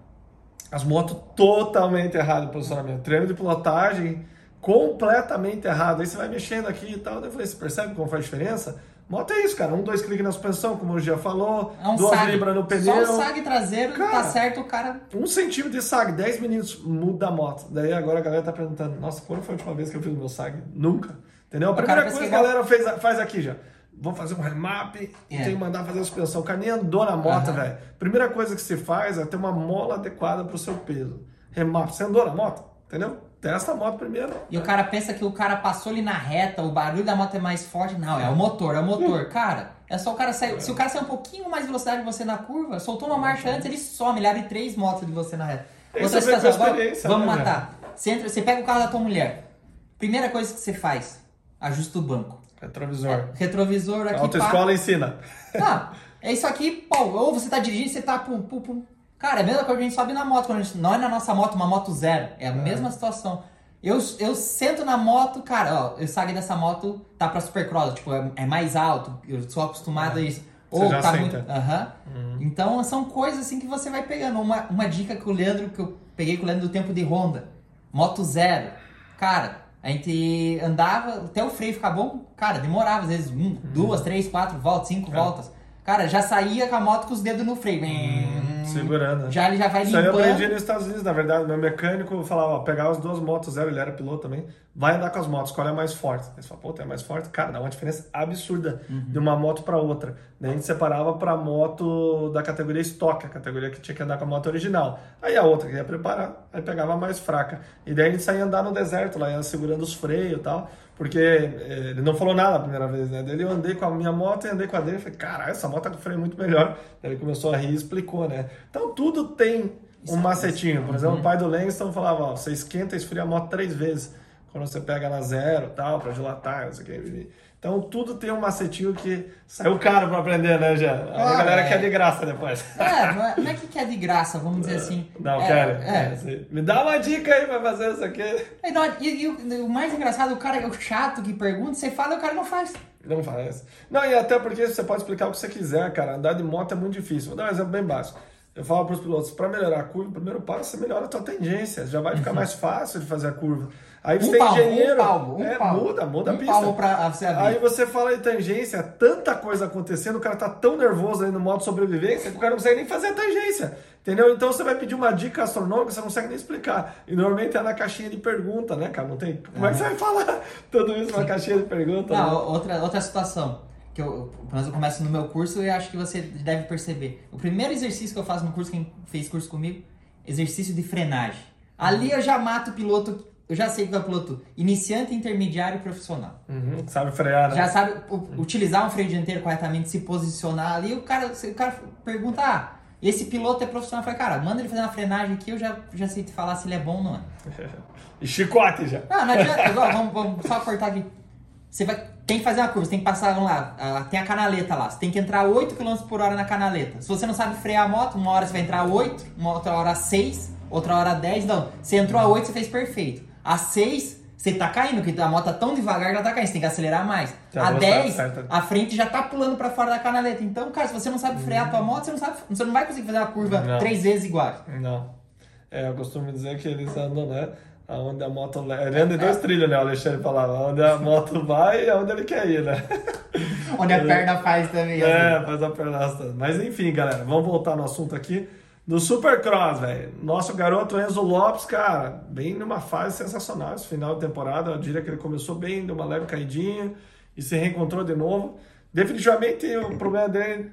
as motos totalmente errado o posicionamento. Treino de pilotagem completamente errado. Aí você vai mexendo aqui e tal. Daí eu falei, você percebe como faz diferença? Moto é isso, cara. Um, dois cliques na suspensão, como o Gia falou. É um duas sag. libras no Só pneu. o sag traseiro, Cara, tá certo, o cara... Um centímetro de sag, 10 minutos muda a moto. Daí agora a galera tá perguntando, nossa, quando foi a última vez que eu fiz o meu sag? Nunca. Entendeu? A primeira coisa que a galera fez, faz aqui já. Vou fazer um remap e É. tem que mandar fazer a suspensão. O cara nem andou na moto, Aham. velho. Primeira coisa que se faz é ter uma mola adequada pro seu peso. Remap, você andou na moto, entendeu? Testa a moto primeiro. E o cara pensa que o cara passou ali na reta, o barulho da moto é mais forte. Não, é o motor, é o motor. Cara, é só o cara sair. Se o cara sair um pouquinho mais de velocidade de você na curva, soltou uma marcha antes, ele some, ele abre três motos de você na reta. Isso Outra situação, experiência, vamos né, matar. Você, entra, você pega o carro da tua mulher. Primeira coisa que você faz, ajusta o banco. Retrovisor. Retrovisor A aqui, autoescola ensina. ah, é isso aqui, pô, ou você tá dirigindo, você tá pum, pum, pum. Cara, é a mesma coisa que a gente sobe na moto, quando a gente, não é na nossa moto, uma moto zero, é a mesma situação. Eu, eu sento na moto, cara, ó, eu saio dessa moto, tá pra supercross, tipo, é, é mais alto, eu sou acostumado a isso. Ou tá senta. muito. Aham. Então são coisas assim que você vai pegando. Uma, uma dica que o Leandro, que eu peguei com o Leandro do tempo de Honda. Moto zero. Cara, a gente andava, até o freio ficar bom, cara, demorava às vezes um, duas, três, quatro voltas, cinco Uhum. É. voltas. Cara, já saía com a moto com os dedos no freio. Segurando. né? Já ele já vai Isso aí eu limpando. aprendi nos Estados Unidos, na verdade. Meu mecânico falava, ó, pegava as duas motos zero, ele era piloto também, vai andar com as motos, qual é a mais forte? Ele falou, pô, tem a mais forte? Cara, dá uma diferença absurda de uma moto para outra. Daí a gente separava pra moto da categoria estoque, a categoria que tinha que andar com a moto original. Aí a outra que ia preparar, aí pegava a mais fraca. E daí a gente saía andar no deserto, lá ia segurando os freios e tal, porque eh, ele não falou nada a primeira vez, né? Daí eu andei com a minha moto e andei com a dele, falei, caralho, essa moto tá com freio muito melhor. Daí ele começou a rir e explicou, né? Então tudo tem um macetinho. Por exemplo, o pai do Langston falava, ó, você esquenta e esfria a moto três vezes. Quando você pega na zero tal, pra dilatar, não sei o que. Então tudo tem um macetinho que saiu caro pra aprender, né, já? A Claro, galera é. quer de graça depois. É, não é, não é que quer de graça, vamos dizer assim. Não, é, cara. É. Me dá uma dica aí pra fazer isso aqui. É, não, e, e o, o mais engraçado, o cara é o chato que pergunta, você fala e o cara não faz. Não faz. Não, e até porque você pode explicar o que você quiser, cara. Andar de moto é muito difícil. Vou dar um exemplo bem básico. Eu falo para os pilotos, para melhorar a curva, o primeiro passo você melhora a tua tangência. Já vai ficar mais fácil de fazer a curva. Aí você Um tem palmo, engenheiro. um palmo, um é, palmo. muda, muda a Um pista. palmo pra você abrir. Aí você fala de tangência, tanta coisa acontecendo, o cara tá tão nervoso aí no modo sobrevivência que o cara não consegue nem fazer a tangência. Entendeu? Então você vai pedir uma dica astronômica, você não consegue nem explicar. E normalmente é na caixinha de pergunta, né, cara? Não tem. Como é que você vai falar [laughs] tudo isso na caixinha de pergunta? Não, né? outra, outra situação, que eu, pelo menos eu começo no meu curso e acho que você deve perceber. O primeiro exercício que eu faço no curso, quem fez curso comigo, exercício de frenagem. Ali eu já mato o piloto, eu já sei que é o piloto iniciante, intermediário e profissional. Uhum, sabe frear, né? Já sabe utilizar um freio dianteiro corretamente, se posicionar ali. O cara, o cara pergunta, ah, esse piloto é profissional. Eu falei, cara, manda ele fazer uma frenagem aqui, eu já, já sei te falar se ele é bom ou não é. [laughs] E chicote já. Ah, não adianta. [laughs] Vamos, vamos só cortar aqui. Você vai, tem que fazer uma curva, você tem que passar, vamos lá, ah, tem a canaleta lá. Você tem que entrar 8 km por hora na canaleta. Se você não sabe frear a moto, uma hora você vai entrar 8, uma outra hora 6, outra hora 10. Não, você entrou a 8, você fez perfeito. A 6, você tá caindo, porque a moto tá tão devagar que ela tá caindo, você tem que acelerar mais. Já a vou 10, estar certa. a frente já tá pulando pra fora da canaleta. Então, cara, se você não sabe frear a tua moto, você não, sabe, você não vai conseguir fazer uma curva Não. três vezes igual. Não. É, eu costumo dizer que eles andam, né? Aonde a moto. Ele anda em dois trilhos, né? O Alexandre falava. Onde a [laughs] moto vai e aonde ele quer ir, né? Onde a [laughs] perna faz também. assim. É, faz a perna. Mas enfim, galera, vamos voltar no assunto aqui. Do Supercross, velho. Nosso garoto Enzo Lopes, cara, bem numa fase sensacional esse final de temporada. Eu diria que ele começou bem, deu uma leve caidinha e se reencontrou de novo. Definitivamente o problema dele,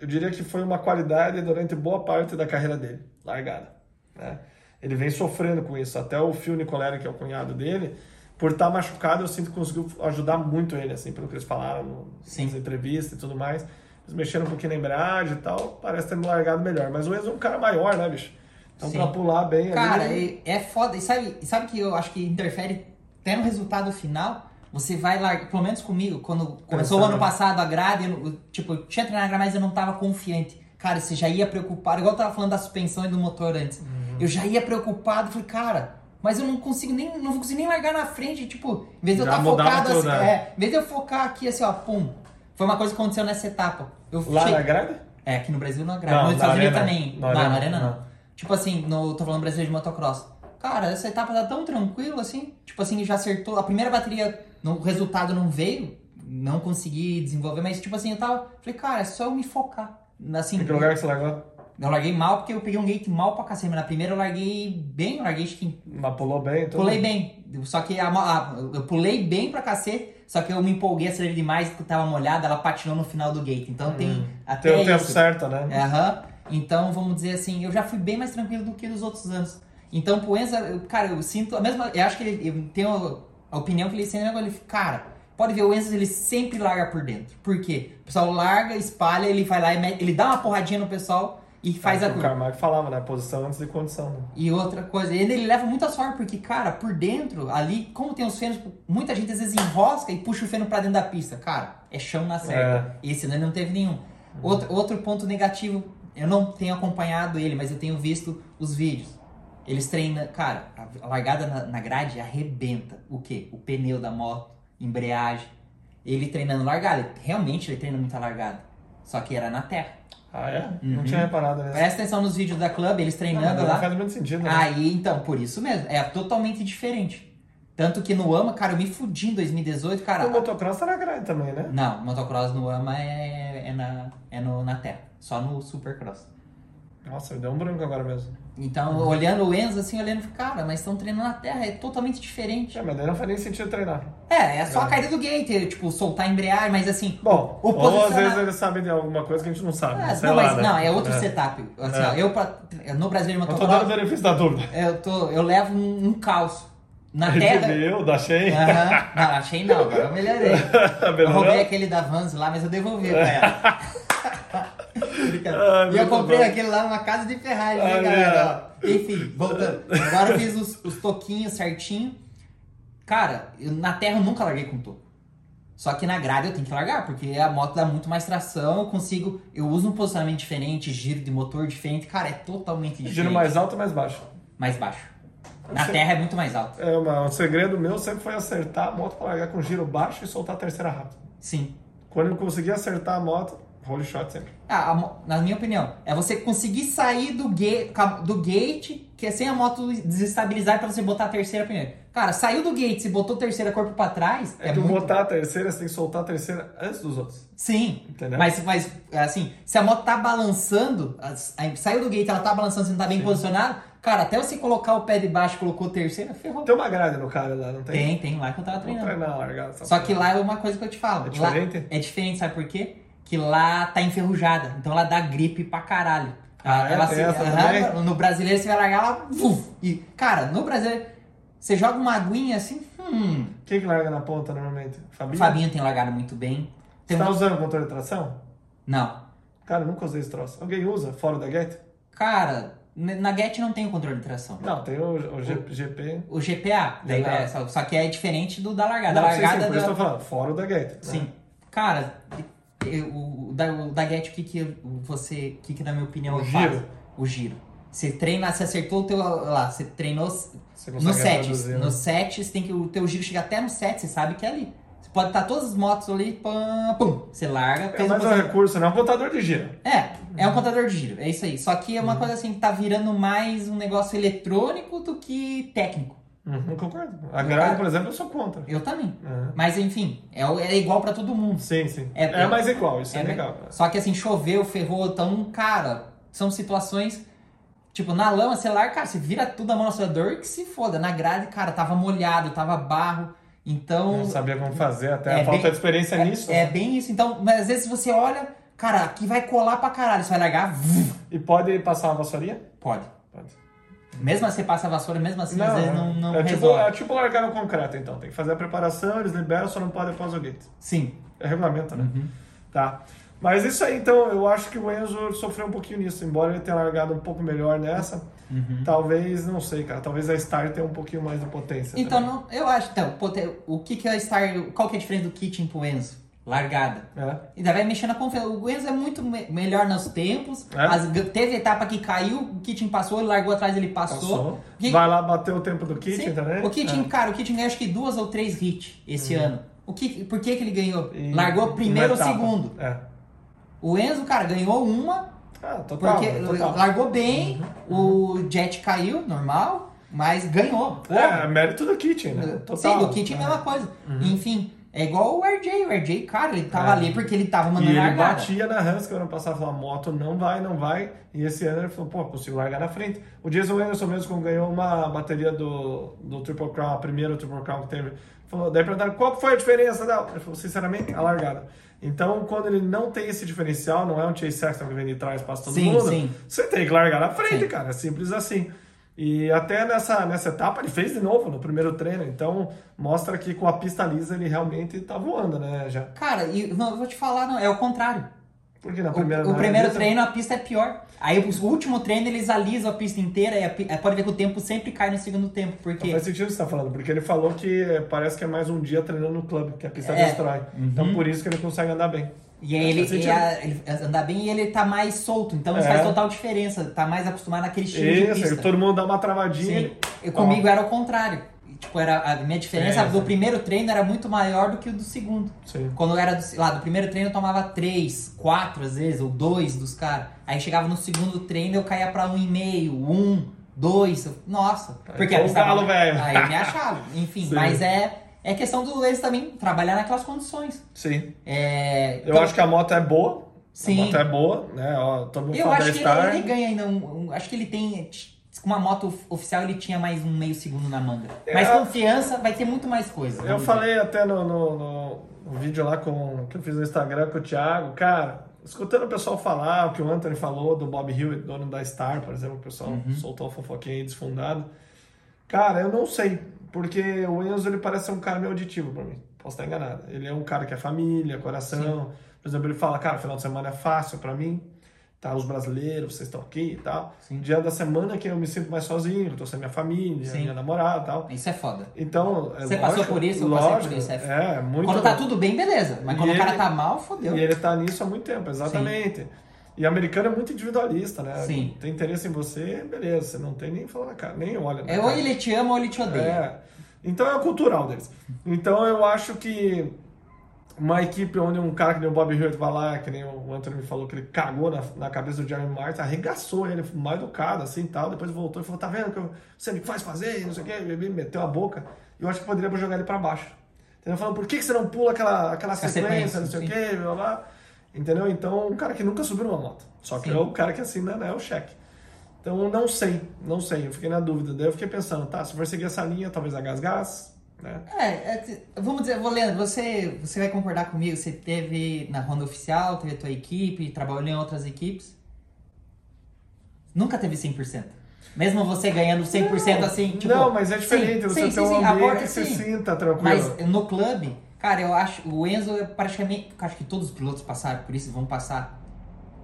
eu diria que foi uma qualidade durante boa parte da carreira dele, largada. Né? Ele vem sofrendo com isso. Até o Phil Nicolera, que é o cunhado dele, por estar machucado, eu sinto que conseguiu ajudar muito ele, assim, pelo que eles falaram no, nas entrevistas e tudo mais. Eles mexeram um pouquinho na embreagem e tal, parece ter me largado melhor. Mas o Enzo é um cara maior, né, bicho? Então Sim. pra pular bem Cara, ali... é, foda. E sabe, sabe que eu acho que interfere até no resultado final? Você vai largar, pelo menos comigo, quando começou o ano passado a grade, eu, tipo, eu tinha treinado a grade, mas eu não tava confiante. Cara, você já ia preocupado, igual eu tava falando da suspensão e do motor antes. Uhum. Eu já ia preocupado, falei, cara, mas eu não consigo nem, não conseguir nem largar na frente, tipo, em vez de eu estar mudava focado assim, né? é, em vez de eu focar aqui assim, ó, pum. Foi uma coisa que aconteceu nessa etapa. Eu Lá na grade? é, aqui no Brasil não grade. Não, Nos Estados Unidos também. Na na arena não. não. Tipo assim, no, tô falando brasileiro de motocross. Cara, essa etapa tá tão tranquilo assim. Tipo assim, já acertou. A primeira bateria, o resultado não veio. Não consegui desenvolver, mas tipo assim, eu tava. Falei, cara, é só eu me focar. Assim, Em que lugar que você largou? eu larguei mal porque eu peguei um gate mal pra cacete. Mas na primeira eu larguei bem, eu larguei que Mas pulou bem? Tudo? Pulei bem. Só que a, a- eu pulei bem pra cacete, só que eu me empolguei, acelerei demais, porque tava molhada, ela patinou no final do gate. Então tem até Tem o tempo isso. certo, né? Aham. Então, vamos dizer assim, eu já fui bem mais tranquilo do que nos outros anos. Então, pro Enzo, eu- cara, eu sinto a mesma. Eu acho que ele eu tenho a opinião que ele tem, ele cara, pode ver, o Enzo ele sempre larga por dentro. Por quê? O pessoal larga, espalha, ele vai lá e mete- ele dá uma porradinha no pessoal e faz a É o curva. Carmack falava, né? Posição antes de condição. Né? E outra coisa, ele, ele leva muita sorte, porque, cara, por dentro, ali, como tem os frenos, muita gente às vezes enrosca e puxa o feno pra dentro da pista. Cara, é chão na certa. Esse né, não teve nenhum. Outro, outro ponto negativo, eu não tenho acompanhado ele, mas eu tenho visto os vídeos. Eles treinam, cara, a- largada na, na grade arrebenta. O quê? O pneu da moto, embreagem. Ele treinando largada, realmente ele treina muita largada. Só que era na terra. Ah, é? Uhum. Não tinha reparado nisso. Presta atenção nos vídeos da Club, eles Não, treinando mas lá. não faz muito sentido, né? Aí, então, por isso mesmo, é totalmente diferente. Tanto que no AMA, cara, eu me fudi em 2018, cara. O motocross tá na grade também, né? Não, motocross no AMA é, é, na, é no, na terra, só no Supercross. Nossa, me deu um branco agora mesmo. Então, olhando o Enzo, assim, olhando, cara, mas estão treinando na terra, é totalmente diferente. É, mas daí não faz nem sentido treinar. É, é só a É. caída do gate, tipo, soltar a embreagem, mas assim, Bom, o ou às vezes eles sabem de alguma coisa que a gente não sabe. É, sei não, lá, mas né? não, é outro É. setup. Assim, É. ó, eu pra- no Brasileiro Eu tô Motocross, dando benefício da dúvida. eu, tô, eu levo um, um calço. Na A terra. viu, da Shein. Aham. Não, achei não, agora eu melhorei. [laughs] Eu roubei aquele da Vans lá, mas eu devolvi pra ela. [laughs] Ah, e eu comprei bom. aquele lá numa casa de ferragem, né, Ah, galera? Ó, Enfim, voltando. Agora eu fiz os, os toquinhos certinho. Cara, eu- na terra eu nunca larguei com toco. Só que na grade eu tenho que largar, porque a moto dá muito mais tração, eu consigo. Eu uso um posicionamento diferente, giro de motor diferente. Cara, é totalmente diferente. Giro mais alto ou mais baixo? Mais baixo. Na terra é muito mais alto. É, uma, um segredo meu sempre foi acertar a moto pra largar com giro baixo e soltar a terceira rápido. Sim. Quando eu consegui acertar a moto, roll shot sempre. Ah, a na minha opinião, é você conseguir sair do, ga- ca- do gate, que é sem a moto desestabilizar pra você botar a terceira primeiro. Cara, saiu do gate, se botou a terceira corpo pra trás, É, é, tu muito... botar a terceira, você tem que soltar a terceira antes dos outros. Sim, Entendeu? mas, mas assim, se a moto tá balançando, saiu do gate, ela tá balançando, você não tá bem posicionado, cara, até você colocar o pé de baixo, colocou a terceira, ferrou. Tem uma grade no cara lá, não tem? Tem, tem lá que eu tava treinando. treinar largada. essa Só porra. que lá é uma coisa que eu te falo. É diferente? Lá é diferente, sabe por quê? Que lá tá enferrujada. Então ela dá gripe pra caralho. Ah, é? ela Tem se- no brasileiro você vai largar ela. vuf, e, cara, no brasileiro, você joga uma aguinha assim. Hum. Quem que larga na ponta normalmente? O Fabinho? Fabinho tem largado muito bem. Você Tem tá um- usando controle de tração? Não. Cara, eu nunca usei esse troço. Alguém usa fora da Get? Cara, na Get não tem o controle de tração. Não, tem o, o G- GP. O GPA, daí é, só, só que é diferente do da largada. Não, da sim, largada sim, por isso da- eu tô falando, fora o da Get. né? Sim. Cara, eu- o, da, o da Get, o que, que você, o que, que na minha opinião O ele giro. faz? O giro. Você treina, você acertou o teu, lá, você treinou Você no consegue 7. reproduzir, né? No 7, você tem que, o teu giro chega até no 7, você sabe que é ali. Você pode estar todas as motos ali, pam, pum, você larga. É mais um recurso, não é um contador de giro. É, é um contador de giro, é isso aí. Só que é Uhum. uma coisa assim, que tá virando mais um negócio eletrônico do que técnico. Uhum, concordo. A Eu- grade, por exemplo, eu sou contra. Eu também. Uhum. Mas enfim, é, é igual pra todo mundo. Sim, sim. É- É, mais igual, isso é, É, legal. Só que assim, choveu, ferrou, então, cara, são situações. Tipo, na lama, você larga, cara, você vira tudo a mão na sua dor que se foda. Na grade, cara, tava molhado, tava barro. Então. Não sabia como fazer, até É a falta bem- de experiência é, nisso. é bem isso. Então, mas às vezes você olha, cara, aqui vai colar pra caralho. Você vai largar, vum, E pode passar uma vassourinha? pode. Pode. Mesmo assim, passa a vassoura, mesmo assim, às vezes não, não é, tipo, resolve. é tipo largar no concreto, então. Tem que fazer a preparação, eles liberam, só não pode após o gate. Sim. É regulamento, né? Uhum. Tá. Mas isso aí, então, eu acho que o Enzo sofreu um pouquinho nisso. Embora ele tenha largado um pouco melhor nessa, Uhum. talvez, não sei, cara. Talvez a Star tenha um pouquinho mais de potência. Então, também. não, eu acho, então, o que que é Star, qual que é a diferença do Kitchen pro Enzo? Largada. É. E daí vai mexendo na confiança. O Enzo é muito me- melhor nos tempos. É? As- teve etapa que caiu, o Kitchen passou, ele largou atrás, ele passou. Passou. Que- Vai lá bater o tempo do Kitchen Sim. também. O Kitchen, É. cara, o Kitchen ganhou acho que duas ou três hits esse ano. O que, por que, que ele ganhou? E- Largou primeiro ou segundo. É. O Enzo, cara, ganhou uma, Ah, total. porque total. Uhum. largou bem, o Jet caiu, normal, mas ganhou. É, é mérito do Kitchen, né? Total. Sim, do Kitchen é a mesma coisa. Enfim, é igual o RJ. O RJ, cara, ele tava É. ali porque ele tava E mandando ele largada. batia na Hans, que ano passado falou, a moto não vai, não vai. E esse ano ele falou, pô, consigo largar na frente. O Jason Anderson mesmo, quando ganhou uma bateria do, do Triple Crown, a primeira Triple Crown que teve, falou, daí perguntaram, qual foi a diferença dela? Ele falou, sinceramente, a largada. Então, quando ele não tem esse diferencial, não é um Chase Sexton que vem de trás, passa todo Sim, mundo, sim. você tem que largar na frente, Sim. cara, é simples assim. E até nessa, nessa etapa ele fez de novo no primeiro treino, então mostra que com a pista lisa ele realmente tá voando, né, já. Cara, e não, eu vou te falar, não, é o contrário. Porque na O, primeira o na primeiro lisa- treino a pista é pior. Aí o último treino eles alisam a pista inteira e a é, pode ver que o tempo sempre cai no segundo tempo, porque Faz sentido o que você tá falando, porque ele falou que parece que é mais um dia treinando no clube, que a pista É. destrói. Então por isso que ele consegue andar bem. E aí ele, Faz sentido. e a- ele andar bem e ele tá mais solto, então isso É. faz total diferença. Tá mais acostumado naquele estilo de Isso, pista. todo mundo dá uma travadinha. Ele- E comigo era o contrário. Tipo, era, a minha diferença Sim, do primeiro treino era muito maior do que o do segundo. Sim. Quando eu era do, lá, do primeiro treino eu tomava três, quatro às vezes, ou dois dos caras. Aí chegava no segundo treino eu caía pra um e meio, um, dois. eu- Nossa. Porque Aí, a ô, pista galo, velho. Aí me achava. Enfim, [laughs] Sim. mas é, é questão do eles também trabalhar naquelas condições. Sim. É, Eu então, acho que a moto é boa. Sim. A moto é boa, né? Ó, todo mundo eu acho que ele, ele ganha ainda um, um- Acho que ele tem. Com uma moto of- oficial ele tinha mais um meio segundo na manga. É, Mas confiança vai ter muito mais coisa. Eu falei até no, no, no- vídeo lá com, que eu fiz no Instagram com o Thiago, cara, escutando o pessoal falar, o que o Anthony falou do Bob Hewitt, dono da Star, por exemplo, o pessoal Uhum. soltou a fofoquinha aí desfundado. Cara, eu não sei, porque o Enzo ele parece ser um cara meio auditivo pra mim. Posso estar enganado. Ele é um cara que é família, coração. Por exemplo, ele fala, cara, final de semana é fácil pra mim. Tá, os brasileiros, vocês estão aqui e tal. Sim. Dia da semana que eu me sinto mais sozinho, eu tô sem minha família, Sim. minha namorada e tal. Isso é foda. Então, é Você passou lógico- por isso, eu passei por lógico, isso, é- É, muito. Quando tá tudo bem, beleza. Mas quando o cara ele- tá mal, fodeu. E ele tá nisso há muito tempo, exatamente. E americano é muito individualista, né? Sim. Tem interesse em você, beleza. Você não tem nem falar na cara, nem olha. É ou ele te ama ou ele te odeia. É. Então é o cultural deles. Então eu acho que uma equipe onde um cara que nem o Bob Hewitt vai lá, que nem o Anthony me falou, que ele cagou na, na cabeça do Jeremy Martin, arregaçou ele, mal educado, assim e tal. Depois voltou e falou: tá vendo que eu- você me faz fazer, não sei o quê, me meteu a boca. Eu acho que poderia jogar ele pra baixo. Entendeu? Falando, por que, que você não pula aquela, aquela sequência, sequência, não sei sim. o quê, blá, blá. Entendeu? Então, um cara que nunca subiu numa moto. Só que Sim. é o cara que assina né, o cheque. Então, não sei, não sei. Eu fiquei na dúvida. Daí eu fiquei pensando, tá, se for seguir essa linha, talvez a Gas Gas, né? É, é, vamos dizer, Leandro, você, você vai concordar comigo? Você teve na Honda Oficial, teve a tua equipe, trabalhou em outras equipes. Nunca teve 100%. Mesmo você ganhando 100% assim, tipo... não, mas é diferente. sim, você sim, tem sim, um ambiente agora, que você sim. sinta tranquilo. Mas no clube, cara, eu acho. O Enzo é praticamente. Acho que todos os pilotos passaram por isso, vão passar.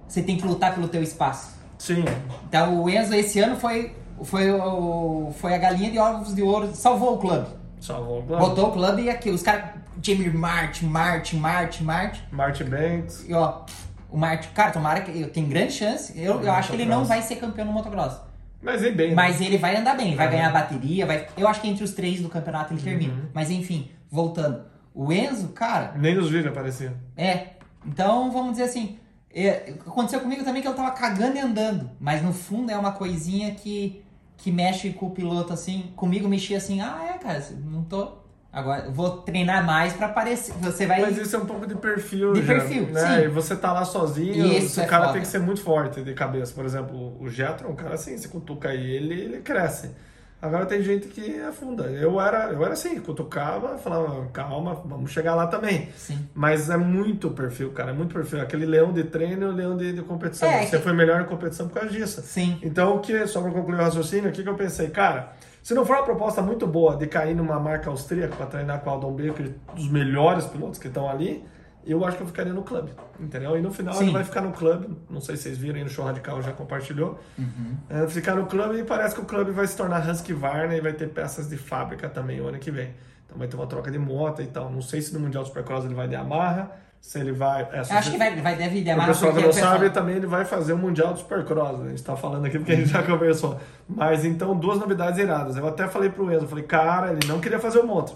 você tem que lutar pelo teu espaço. Sim. Então o Enzo esse ano foi, foi, o, foi a galinha de ovos de ouro, salvou o clube. Salvou o clube. Botou o clube e aqui, os caras, Jamie Martin, Martin, Martin, Martin. Martin Banks. E ó, o Martin, cara, tomara que tem grande chance. Eu, eu acho que ele não vai ser campeão no motocross. Mas e bem. né? Mas ele vai andar bem, vai Uhum. ganhar bateria, vai. Eu acho que entre os três do campeonato ele termina. Uhum. Mas enfim, voltando. O Enzo, cara, Nem nos vídeos aparecia. é. Então, vamos dizer assim. é, aconteceu comigo também que eu tava cagando e andando. Mas no fundo é uma coisinha que, que mexe com o piloto assim. Comigo mexia assim, ah, é, cara, não tô. Agora, eu vou treinar mais pra aparecer. Você vai. Mas isso é um pouco de perfil, De já, perfil, né? sim. E você tá lá sozinho, Isso o é cara foda. tem que ser muito forte de cabeça. Por exemplo, o Jetro é um cara assim, você cutuca ele, ele cresce. Agora tem gente que afunda. Eu era, eu era assim, cutucava, falava, calma, vamos chegar lá também. Sim. Mas é muito perfil, cara, é muito perfil. Aquele leão de treino e o leão de, de competição. É, você que- foi melhor em competição por causa disso. Sim. Então, o que, só para concluir o raciocínio, o que, que eu pensei? Cara, se não for uma proposta muito boa de cair numa marca austríaca para treinar com o Aldon Baker, dos melhores pilotos que estão ali, eu acho que eu ficaria no clube, entendeu? E no final Sim. ele vai ficar no clube, não sei se vocês viram aí no show radical, já compartilhou. Uhum. É, ficar no clube e parece que o clube vai se tornar Husqvarna e vai ter peças de fábrica também o ano que vem. Então vai ter uma troca de moto e tal. Não sei se no Mundial Supercross ele vai de Yamaha, se ele vai... é, se acho que vai, vai deve o demar pessoal que não o pessoal- sabe também ele vai fazer o Mundial do Supercross. né? A gente tá falando aqui porque a gente já conversou. Mas então, duas novidades iradas. Eu até falei pro Enzo, eu falei, cara, ele não queria fazer o moto.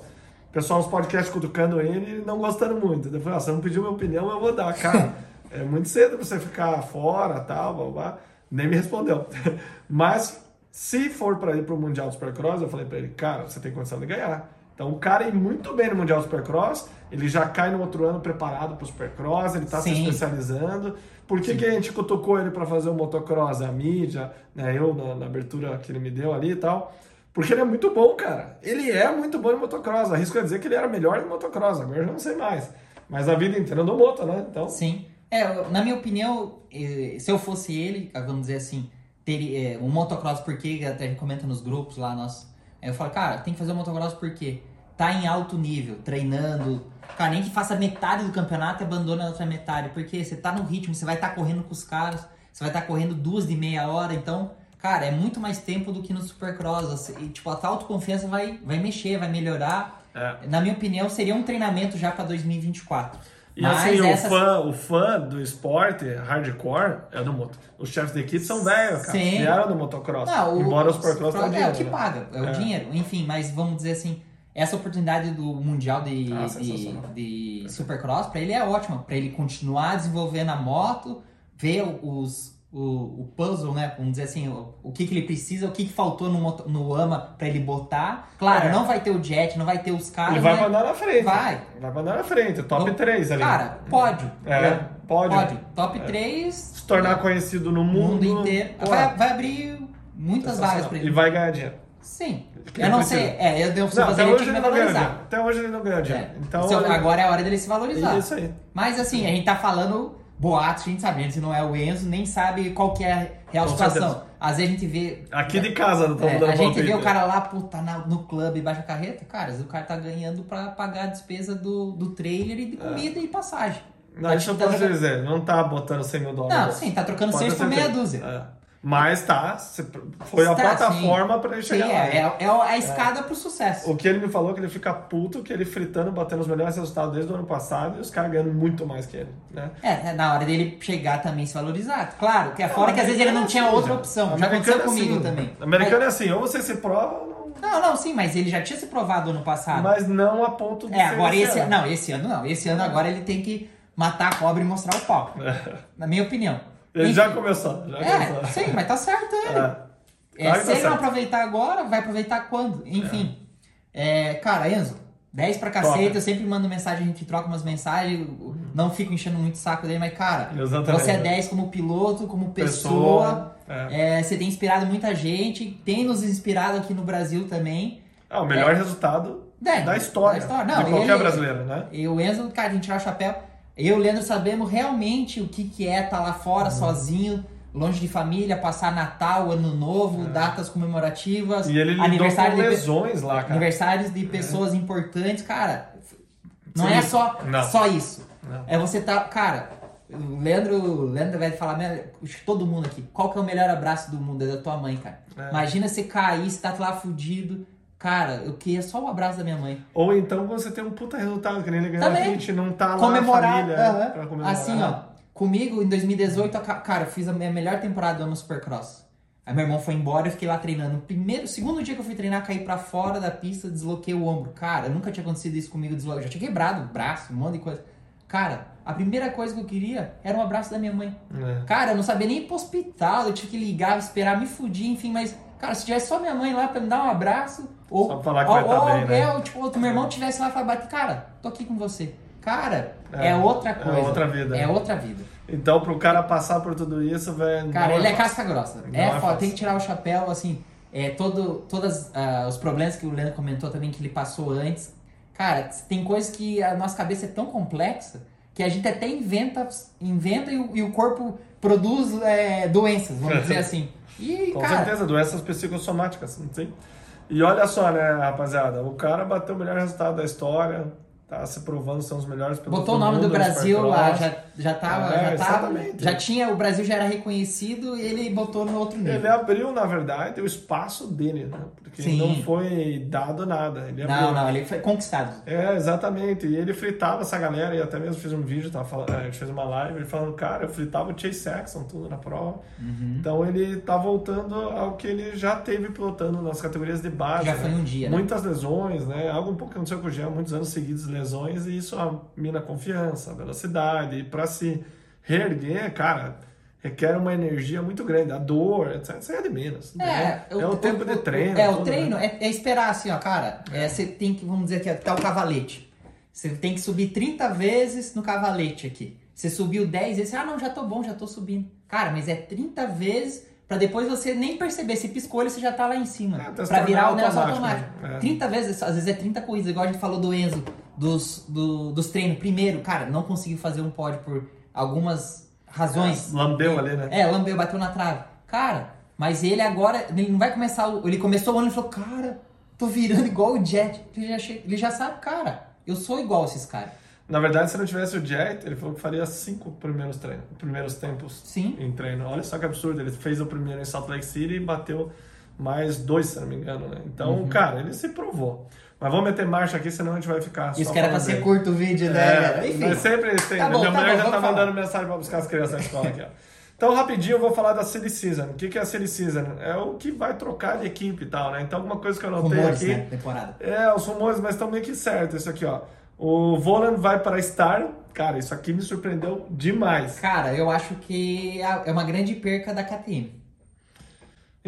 Pessoal nos podcasts cutucando ele e não gostando muito. Falei, ah, você não pediu minha opinião, eu vou dar. Cara, [laughs] é muito cedo pra você ficar fora tal, blá, blá. Nem me respondeu. [laughs] Mas se for para ir pro Mundial do Supercross, eu falei para ele, cara, você tem condição de ganhar. Então o cara ir muito bem no Mundial do Supercross, ele já cai no outro ano preparado pro Supercross, ele tá se especializando. Por que, que a gente cutucou ele para fazer o motocross, a mídia, né, eu na, na abertura que ele me deu ali e tal? Porque ele é muito bom, cara. Ele é muito bom em motocross. Arrisco a dizer que ele era melhor em motocross, agora eu já não sei mais. Mas a vida inteira andou moto, né? Então, Sim. É, na minha opinião, eh, se eu fosse ele, vamos dizer assim, teria eh, um motocross porque até comenta nos grupos lá, nós, aí eu falo, cara, tem que fazer um motocross porque tá em alto nível, treinando, cara, nem que faça metade do campeonato e abandone a outra metade, porque você tá no ritmo, você vai estar correndo com os caras, você vai estar correndo duas de meia hora, então, cara, é muito mais tempo do que no supercross, assim, e, tipo, a tua autoconfiança vai, vai mexer, vai melhorar, É. na minha opinião, seria um treinamento já pra 2024. E Mas assim, o, fã, o fã do esporte hardcore é do moto. Os chefes de equipe são velhos, cara. Sim. Vieram do motocross. Não, o- embora o supercross é, tenha dinheiro. o que né? paga, é, o É. dinheiro. Enfim, mas vamos dizer assim, essa oportunidade do Mundial de, Ah, de, de Supercross, pra ele é ótima. Pra ele continuar desenvolvendo a moto, ver os, o, o puzzle, né? Vamos dizer assim, o, o que, que ele precisa, o que, que faltou no, no AMA pra ele botar. Claro, É. não vai ter o Jet, não vai ter os caras. Ele vai né? mandar na frente. Vai. Vai mandar na frente. Top Não- 3 ali. Cara, pódio. É, né? pódio. Pode. Top É. 3, Se tornar conhecido no mundo. mundo inteiro. Vai, vai abrir muitas vagas pra ele. E vai ganhar dinheiro. Sim. Eu não precisa. sei. É, eu devo Não, até fazer ele hoje ele me não valorizar. Até hoje ele não ganhou dinheiro. É. Então, ele- agora é a hora dele se valorizar. Isso aí. Mas assim, a gente tá falando boatos, a gente sabe, a gente não é o Enzo, nem sabe qual que é a real situação. Às vezes a gente vê. Aqui de casa, não é, a gente palpite. vê o cara lá, puta, na- no clube, baixa carreta. Cara, o cara tá ganhando pra pagar a despesa do, do trailer e de comida e passagem. Não, Tá isso eu posso tá- dizer. Não tá botando 100 mil dólares. Não, sim, tá trocando Pode seis ter por meia dúzia. É. Mas tá, foi a Tá, plataforma para ele Sim, chegar lá. é, é, é a escada pro sucesso. O que ele me falou é que ele fica puto que ele fritando, batendo os melhores resultados desde o ano passado e os caras ganhando muito mais que ele, né? É, é na hora dele chegar também e se valorizar. Claro, que é fora que às vezes ele não tinha Assim, outra já. opção. Já Americano aconteceu é comigo assim. também. Americano é assim, ou você se prova, ou não- Não, não, sim, mas ele já tinha se provado ano passado. mas não a ponto de é, agora esse ano. ano. Não, esse ano não. Esse ano agora ele tem que matar a cobra e mostrar o pau. [laughs] Na minha opinião. Ele já começou, já É, começou. sim, mas tá certo ele. É. É, Claro que se tá ele não certo. aproveitar agora, vai aproveitar quando? Enfim. É, cara, Enzo, 10 pra cacete, Top. eu sempre mando mensagem, a gente troca umas mensagens, não fico enchendo muito o saco dele, mas, cara, Exatamente. você é 10 como piloto, como pessoa. Pessoa, é. é, você tem inspirado muita gente, tem nos inspirado aqui no Brasil também. Ah, o melhor resultado É, da história, da história. Não, de qualquer ele- brasileiro, né? E o Enzo, cara, a gente tirar o chapéu. Eu e o Leandro sabemos realmente o que, que é estar lá fora, Uhum. sozinho, longe de família, passar Natal, Ano Novo, datas comemorativas, É. E ele aniversário com de, lesões lá, cara. aniversários de pessoas importantes, cara. Não Sim. é só, Não. só isso. Não. É você tá, cara, O Leandro, Leandro vai falar, "Meu, acho que todo mundo aqui, qual que é o melhor abraço do mundo? É da tua mãe, cara. É. Imagina você cair, você tá lá fudido. Cara, eu queria só o abraço da minha mãe. Ou então você tem um puta resultado, que nem ele ganhou a gente, não tá lá comemorar. a família pra comemorar. Assim, ó. Comigo, em 2018, a ca- cara, eu fiz a minha melhor temporada do ano Supercross. Aí meu irmão foi embora, eu fiquei lá treinando. Primeiro, segundo dia que eu fui treinar, caí pra fora da pista, desloquei o ombro. Cara, nunca tinha acontecido isso comigo, deslo... eu já tinha quebrado o braço, um monte de coisa. Cara, a primeira coisa que eu queria era um abraço da minha mãe. É. Cara, eu não sabia nem ir pro hospital, eu tive que ligar, esperar, me fudir, enfim, mas, cara, se tivesse só minha mãe lá pra me dar um abraço, ou, Só pra falar que vai tá ou, bem, né? é, ou, tipo, outro meu irmão tivesse lá e falar, "Bate, cara, tô aqui com você. Cara, É, é, outra é coisa. outra vida. É outra vida. Então, pro cara passar por tudo isso, velho. Cara, não ele é fácil. casca grossa. Não É, é foda, tem que tirar o chapéu, assim, é, todo, todos os problemas que o Leandro comentou também que ele passou antes. Cara, tem coisas que a nossa cabeça é tão complexa que a gente até inventa, inventa e, o, e o corpo produz é, doenças, vamos dizer [laughs] assim. E, Com cara, certeza, doenças psicossomáticas, não tem? E olha só, né, rapaziada, o cara bateu o melhor resultado da história, tá se provando um dos melhores pilotos botou o nome do no Brasil lá, já, já tava, É, já tava, exatamente. já tinha, o Brasil já era reconhecido e ele botou no outro nível. Ele abriu, na verdade, o espaço dele, né? Porque Sim. não foi dado nada. Ele. Não, não, ele foi conquistado. É, exatamente. E ele fritava essa galera, e até mesmo fiz um vídeo, tava falando, a gente fez uma live, ele falando, cara, eu fritava o Chase Saxon tudo na prova. Uhum. Então ele tá voltando ao que ele já teve pilotando nas categorias de base. Já né? foi um dia, né? Muitas lesões, né? Algo um pouco que aconteceu com o Jean, muitos anos seguidos lesões, e isso mina a confiança, a velocidade, e pra se reerguer, cara, requer uma energia muito grande, a dor, etc. Isso aí é de menos. É, entendeu? é o, tempo de treino. É, o tudo, treino né? é, é esperar assim, ó, cara. é, Você tem que, vamos dizer aqui, ó, tá o cavalete. Você tem que subir 30 vezes no cavalete aqui. Você subiu 10 vezes, ah, não, já tô bom, já tô subindo. Cara, mas é 30 vezes pra depois você nem perceber. Se piscou ele, você já tá lá em cima. É, até se pra virar o negócio automático, automático. né? É. 30 vezes, às vezes é 30 corridas, igual a gente falou do Enzo, dos, do- dos treinos. Primeiro, cara, não conseguiu fazer um pódio por algumas razões. Lambeu ali, né? É, lambeu, bateu na trave. Cara, mas ele agora, ele não vai começar, o- ele começou o ano e falou, cara, tô virando igual o Jet. Ele já, che- ele já sabe, cara, eu sou igual a esses caras. Na verdade, se não tivesse o Jet, ele falou que faria cinco primeiros treinos, primeiros tempos Sim. em treino. Olha só que absurdo. Ele fez o primeiro em Salt Lake City e bateu mais dois, se não me engano, né? Então, Uhum. cara, ele se provou. Mas vamos meter marcha aqui, senão a gente vai ficar Isso que era pra ser curto o vídeo, né, É, cara? Enfim. mas sempre tem. Tá né? bom, Minha tá mulher bom, já tá falar. mandando mensagem pra buscar as crianças na escola aqui, ó. Então, rapidinho, eu vou falar da Silly Season. O que que é a Silly Season? É o que vai trocar de equipe e tal, né? Então, alguma coisa que eu notei Rumores, aqui... né, temporada. É, os rumores, mas estão meio que certo isso aqui, ó. O Volan vai para Star. Cara, isso aqui me surpreendeu demais. Cara, eu acho que é uma grande perca da KTM.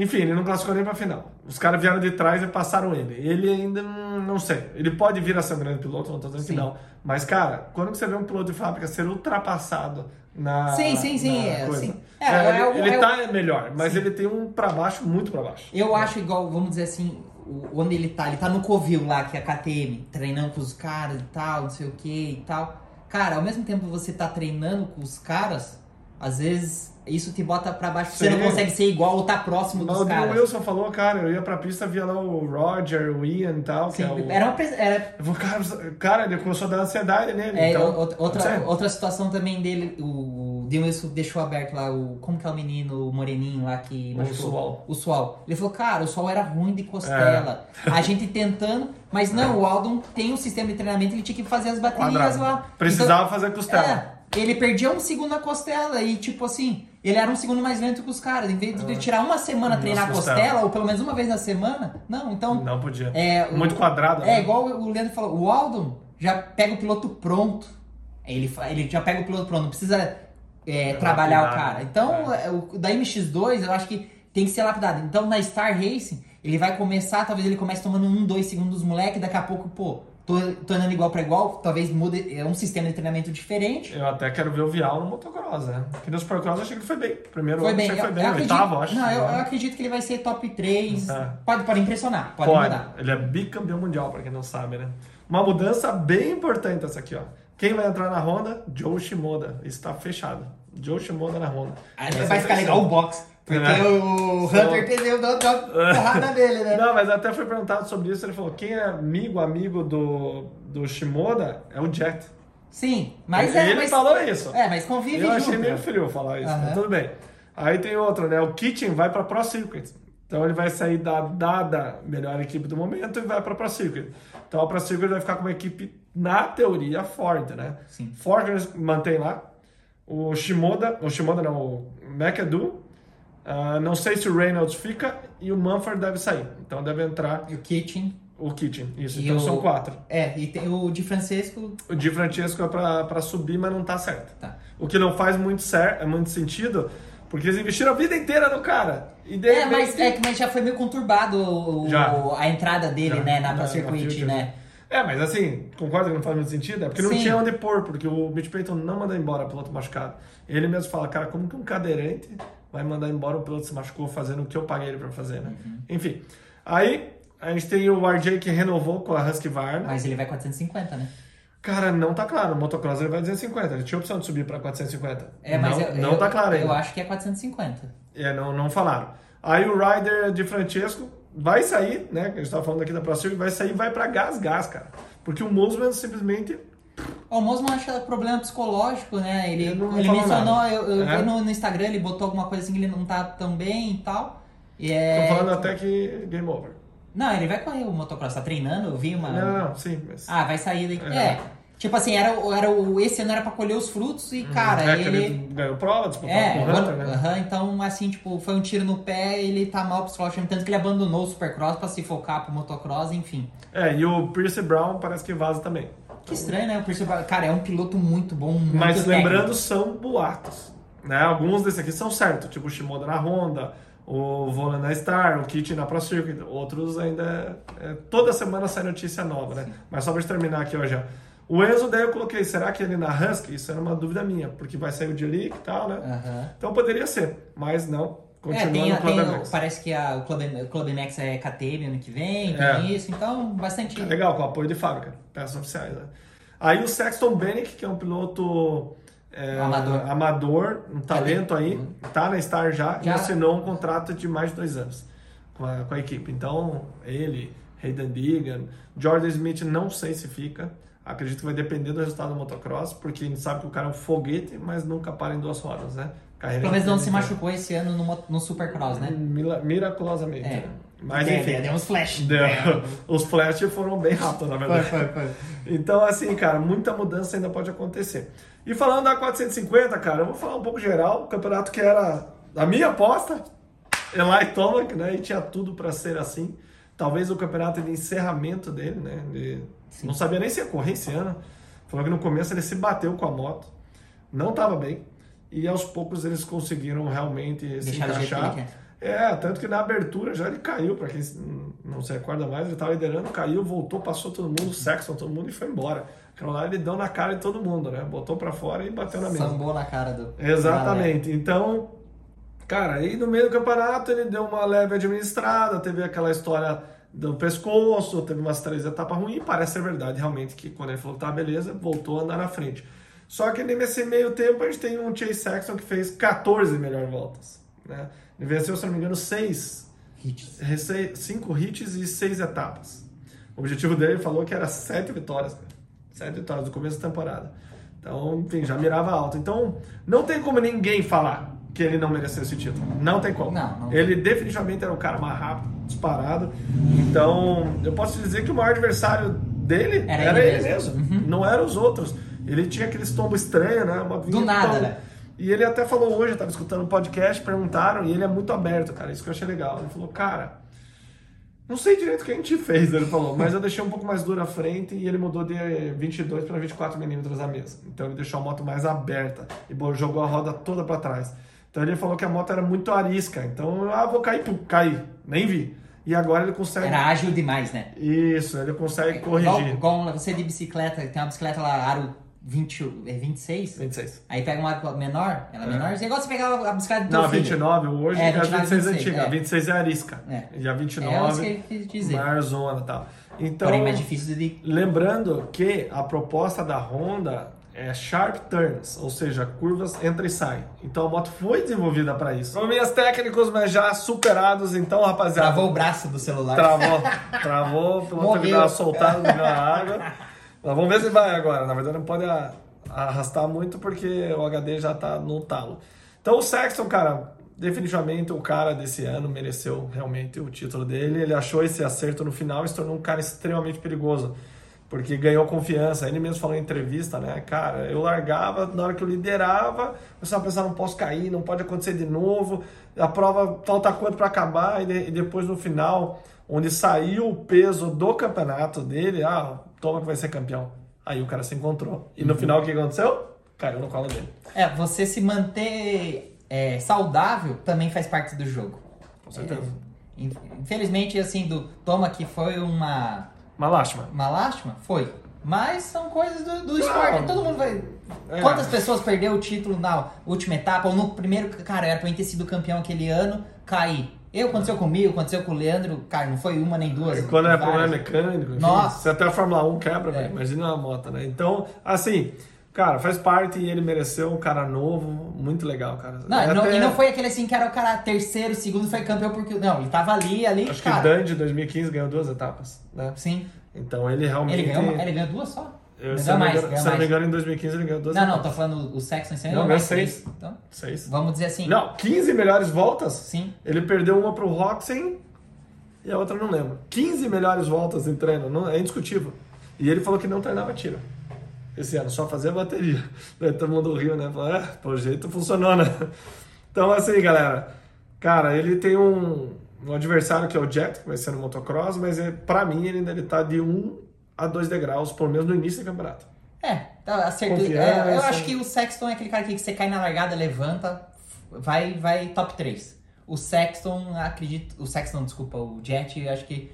Enfim, ele não classificou nem pra final. Os caras vieram de trás e passaram ele. Ele ainda não, sei. Ele pode vir a ser um grande piloto, não tô dizendo que Sim. não. Mas, cara, quando você vê um piloto de fábrica ser ultrapassado na. Sim, sim, sim, é, sim. É, É, é ele algo- ele é tá melhor, mas ele tem um pra baixo, muito pra baixo. Eu acho igual, vamos dizer assim, onde ele tá, ele tá no Covil lá, que é a KTM, treinando com os caras e tal, não sei o que e tal. Cara, ao mesmo tempo que você tá treinando com os caras, às vezes isso te bota pra baixo, você não consegue ser igual ou tá próximo Mas dos o caras. Wilson falou, cara, eu ia pra pista, via lá o Roger, o Ian e tal. que Sim, é o... era uma era, cara, cara, ele começou a dar ansiedade nele. é, então, outra, outra, situação também dele, o Dean Wilson deixou aberto lá, o, como que é o menino, o moreninho lá que O? Sual. O Sual. Ele falou, cara, o Sual era ruim de costela. A gente tentando, mas não, o Aldon tem um sistema de treinamento, ele tinha que fazer as baterias Quadrado. lá. Precisava Então, fazer costela. É, ele perdia um segundo na costela e, tipo assim, ele era um segundo mais lento que os caras. Em vez de ele tirar uma semana treinar a costela. costela, ou pelo menos uma vez na semana, não, então. Não podia. É, o- Muito quadrado. É, né? igual o Leandro falou, o Aldon já pega o piloto pronto. Ele, ele já pega o piloto pronto, não precisa é, trabalhar o lapidar, cara. Então, é, o da MX2, eu acho que tem que ser lapidado. Então, na Star Racing, ele vai começar, talvez ele comece tomando um, dois segundos dos moleques, daqui a pouco, pô, tô, andando igual pra igual, talvez mude, é um sistema de treinamento diferente. Eu até quero ver o Vial no motocross, né? Porque no supercross eu achei que ele foi bem. Primeiro Foi ano, bem, foi bem. eu Oitavo, acredito, acho. não, eu, eu acredito que ele vai ser top 3. É. Pode, pode impressionar, pode, Pode. mudar. Ele é bicampeão mundial, pra quem não sabe, né? Uma mudança bem importante essa aqui, ó. Quem vai entrar na Honda? Joe Shimoda. Está fechado. Joe Shimoda na Honda. Aí vai é ficar legal o box. Porque É. o Hunter perdeu da da porrada [laughs] dele, né? Não, mas até foi perguntado sobre isso. Ele falou: quem é amigo, amigo do, do Shimoda é o Jet. Sim, mas ele é. ele mas, falou isso. É, mas convive Eu junto. achei meio frio falar isso, Aham. mas tudo bem. Aí tem outro, né? O Kitchen vai pra Pro Circuit. Então ele vai sair da dada melhor equipe do momento e vai pra Pro Circuit. Então a Pro Circuit vai ficar com uma equipe, na teoria, forte, né? Sim. Eles mantém lá. O Shimoda, o Shimoda não, o McAdoo. Ah, não sei se o Reynolds fica e o Mumford deve sair. Então deve entrar E o Kitchen. o Kitchen. Isso, E então o- são quatro. É, e tem o de Francesco. O Di Francesco é pra, pra subir, mas não tá certo. Tá. O que não faz muito, cer é muito sentido, porque eles investiram a vida inteira no cara. E de É, mas, é, que- mas já foi meio conturbado o- Já. a entrada dele, Já. né, na na Circuit, né? É, mas assim, concorda que não faz muito sentido? É porque não Sim. tinha onde pôr, porque o Mitch Payton não manda embora piloto machucado. Ele mesmo fala, cara, como que um cadeirante vai mandar embora o piloto se machucou fazendo o que eu paguei ele pra fazer, né? Uhum. Enfim, aí a gente tem o RJ que renovou com a Husqvarna. Mas ele vai 450, né? Cara, não tá claro, o motocross ele vai 250, ele tinha a opção de subir pra 450. É, mas não, eu, não tá claro ainda. Eu acho que é 450. É, não, não falaram. Aí o Ryder de Francesco vai sair, né? Que a gente tava falando aqui da ProSircuit, vai sair e vai pra Gas Gas, cara. Porque o Mosman simplesmente. O Mosman acha problema psicológico, né? Ele, Ele não ele falou mencionou, eu, eu É. vi no, no Instagram, ele botou alguma coisa assim que ele não tá tão bem e tal. E é... Tô falando até que game over. Não, ele vai correr o motocross, tá treinando, eu vi uma... Não, não, sim, mas. Ah, vai sair daqui. É. É. Tipo assim, era, era o, esse ano era pra colher os frutos e, cara, é ele. ele ganhou prova, disputou É, com o Hunter, né? aham, então assim, tipo, foi um tiro no pé, ele tá mal psicologicamente, tanto que ele abandonou o Supercross pra se focar pro motocross, enfim. É, e o Pierce Brown parece que vaza também. Que estranho, né? O Percy Cara, é um piloto muito bom, muito Mas técnico. lembrando, são boatos. Né? Alguns desses aqui são certos, tipo o Shimoda na Honda, o Volan na Star, o Kit na Pro Circuit. Outros ainda. é, toda semana sai notícia nova, né? Mas só pra terminar aqui hoje. ó. O Enzo, daí eu coloquei, será que ele na Husky? Isso era uma dúvida minha, porque vai sair o D-League e tal, né? Aham. Então poderia ser, mas não. É, tem, no tem Club o- MX. parece que a, o Club, o Club MX é KTM ano que vem, tem É. isso, então bastante. É legal, com apoio de fábrica, peças oficiais. Né? Aí o Sexton Bennett, que é um piloto é, Amador. amador, um talento aí, Uhum. tá na Star já, e Já. assinou um contrato de mais de dois anos com a, com a equipe. Então, ele, Hayden Deegan, Jordan Smith, não sei se fica. Acredito que vai depender do resultado do motocross, porque a gente sabe que o cara é um foguete, mas nunca para em duas rodas, né? Carreira menos não se machucou esse ano no, no Supercross, né? Mila- miraculosamente. É. Mas Deu- enfim. Deu uns flash. Deu. É. Os flash foram bem rápidos, na verdade. Foi, foi, foi. Então, assim, cara, muita mudança ainda pode acontecer. E falando da 450, cara, eu vou falar um pouco geral. O campeonato que era a minha aposta, Eli Tomac, né? E tinha tudo para ser assim. Talvez o campeonato de encerramento dele, né? Ele não sabia nem se ia correr esse ano. Falou que no começo ele se bateu com a moto, não estava bem. E aos poucos eles conseguiram realmente se Deixar encaixar. É, tanto que na abertura já ele caiu, para quem não se recorda mais, ele estava liderando, caiu, voltou, passou todo mundo, Sexton, todo mundo e foi embora. Aquilo lá ele deu na cara de todo mundo, né? Botou para fora e bateu na mesa. Sambou na cara do. Exatamente. Então, cara, aí no meio do campeonato ele deu uma leve administrada, teve aquela história do pescoço, teve umas três etapas ruins, parece ser verdade realmente que quando ele falou que tá beleza, voltou a andar na frente. Só que nesse meio tempo a gente tem um Chase Sexton que fez 14 melhores voltas, né? Ele venceu, se não me engano, seis, Hits. cinco hits e seis etapas. O objetivo dele ele falou que era sete vitórias, cara. Sete vitórias do começo da temporada. Então, enfim, já mirava alto. Então, não tem como ninguém falar que ele não mereceu esse título. Não tem como. Não, não. Ele definitivamente era o cara mais rápido, disparado. Então, eu posso te dizer que o maior adversário dele Era era, ele mesmo. mesmo. Uhum. Não eram os outros. Ele tinha aqueles tombos estranhos, né? Uma vinheta nada, né? E ele até falou hoje, eu tava escutando um podcast, perguntaram, e ele é muito aberto, cara. Isso que eu achei legal. Ele falou, cara, não sei direito o que a gente fez, ele falou, mas eu deixei um pouco mais duro a frente e ele mudou de 22 para 24 milímetros a mesa. Então ele deixou a moto mais aberta e jogou a roda toda para trás. Então ele falou que a moto era muito arisca. Então, ah, vou cair, pum, caí, nem vi. E agora ele consegue. Era ágil demais, né? Isso, ele consegue Igual, corrigir. igual você de bicicleta, tem uma bicicleta lá, aro 20, é 26. 26. Aí pega uma menor, ela é É. menor. É igual você pegar a bicicleta do Não, filho. 29 hoje É, é, a 29, 26 26, antiga. é. A 26 é arisca. É. E a É isso 29 que ele quis dizer. maior zona e tal. Então, Porém, mais difícil de. lembrando que a proposta da Honda é sharp turns, ou seja, curvas entra e sai. Então a moto foi desenvolvida para isso. Probleminhas técnicos, mas já superados. Então, rapaziada. Travou o braço do celular. Travou, travou, o piloto teve uma soltada na água. Mas vamos ver se vai agora. Na verdade, não pode arrastar muito porque o HD já tá no talo. Então, o Sexton, cara, definitivamente o cara desse ano mereceu realmente o título dele. Ele achou esse acerto no final e se tornou um cara extremamente perigoso. Porque ganhou confiança. Ele mesmo falou em entrevista, né? Cara, eu largava, na hora que eu liderava, eu começava a pensar, não posso cair, não pode acontecer de novo. A prova falta quanto para acabar, e, de- e depois no final, onde saiu o peso do campeonato dele, ah, toma que vai ser campeão. Aí o cara se encontrou. E no final o que aconteceu? Caiu no colo dele. É, você se manter é, saudável também faz parte do jogo. Com certeza. É, in- infelizmente, assim, do Toma que foi uma, Uma lástima. uma lástima, foi. Mas são coisas do, do esporte. Todo mundo vai. É. Quantas pessoas perdeu o título na última etapa ou no primeiro. Cara, era pra mim ter sido campeão aquele ano, caí. Eu, aconteceu comigo, aconteceu com o Leandro, cara, não foi uma nem duas. Quando é várias. problema mecânico, enfim, Nossa. se até a Fórmula 1 quebra, É. velho, imagina uma moto, né? Então, assim, cara, faz parte e ele mereceu um cara novo, muito legal, cara. Não, É não- até- e não foi aquele assim que era o cara terceiro, segundo, foi campeão porque. Não, ele tava ali, ali, Acho que o cara. Dan de 2015 ganhou duas etapas, né? Sim. Então ele realmente. Ele ganhou, ele ganhou duas só? Eu, Ele se mais, engano, se não me engano, em 2015 ele ganhou duas Não, não, tô falando o esse aí Não, ganhou ganhou mais seis. três. Então, Seis. vamos dizer assim. Não, 15 melhores voltas. Sim. Ele perdeu uma pro Roxen e a outra não lembro. 15 melhores voltas em treino, não, é indiscutível. E ele falou que não treinava tiro. Esse ano, só fazia bateria. Daí todo mundo riu, né? Falou, é, pelo jeito funcionou, né? Então, assim, galera. Cara, ele tem um, um adversário que é o Jet, que vai ser no motocross, mas é, pra mim ele ainda ele tá de 1 a 2 degraus, pelo menos no início do campeonato. É, tá. Confiança. É, eu acho que o Sexton é aquele cara que você cai na largada, levanta, vai, vai top 3. O Sexton, acredito. O Sexton, desculpa, o Jet, eu acho que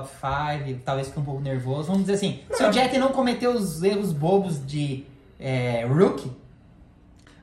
top 5, talvez fique um pouco nervoso. Vamos dizer assim, se o Jet não cometeu os erros bobos de é, rookie,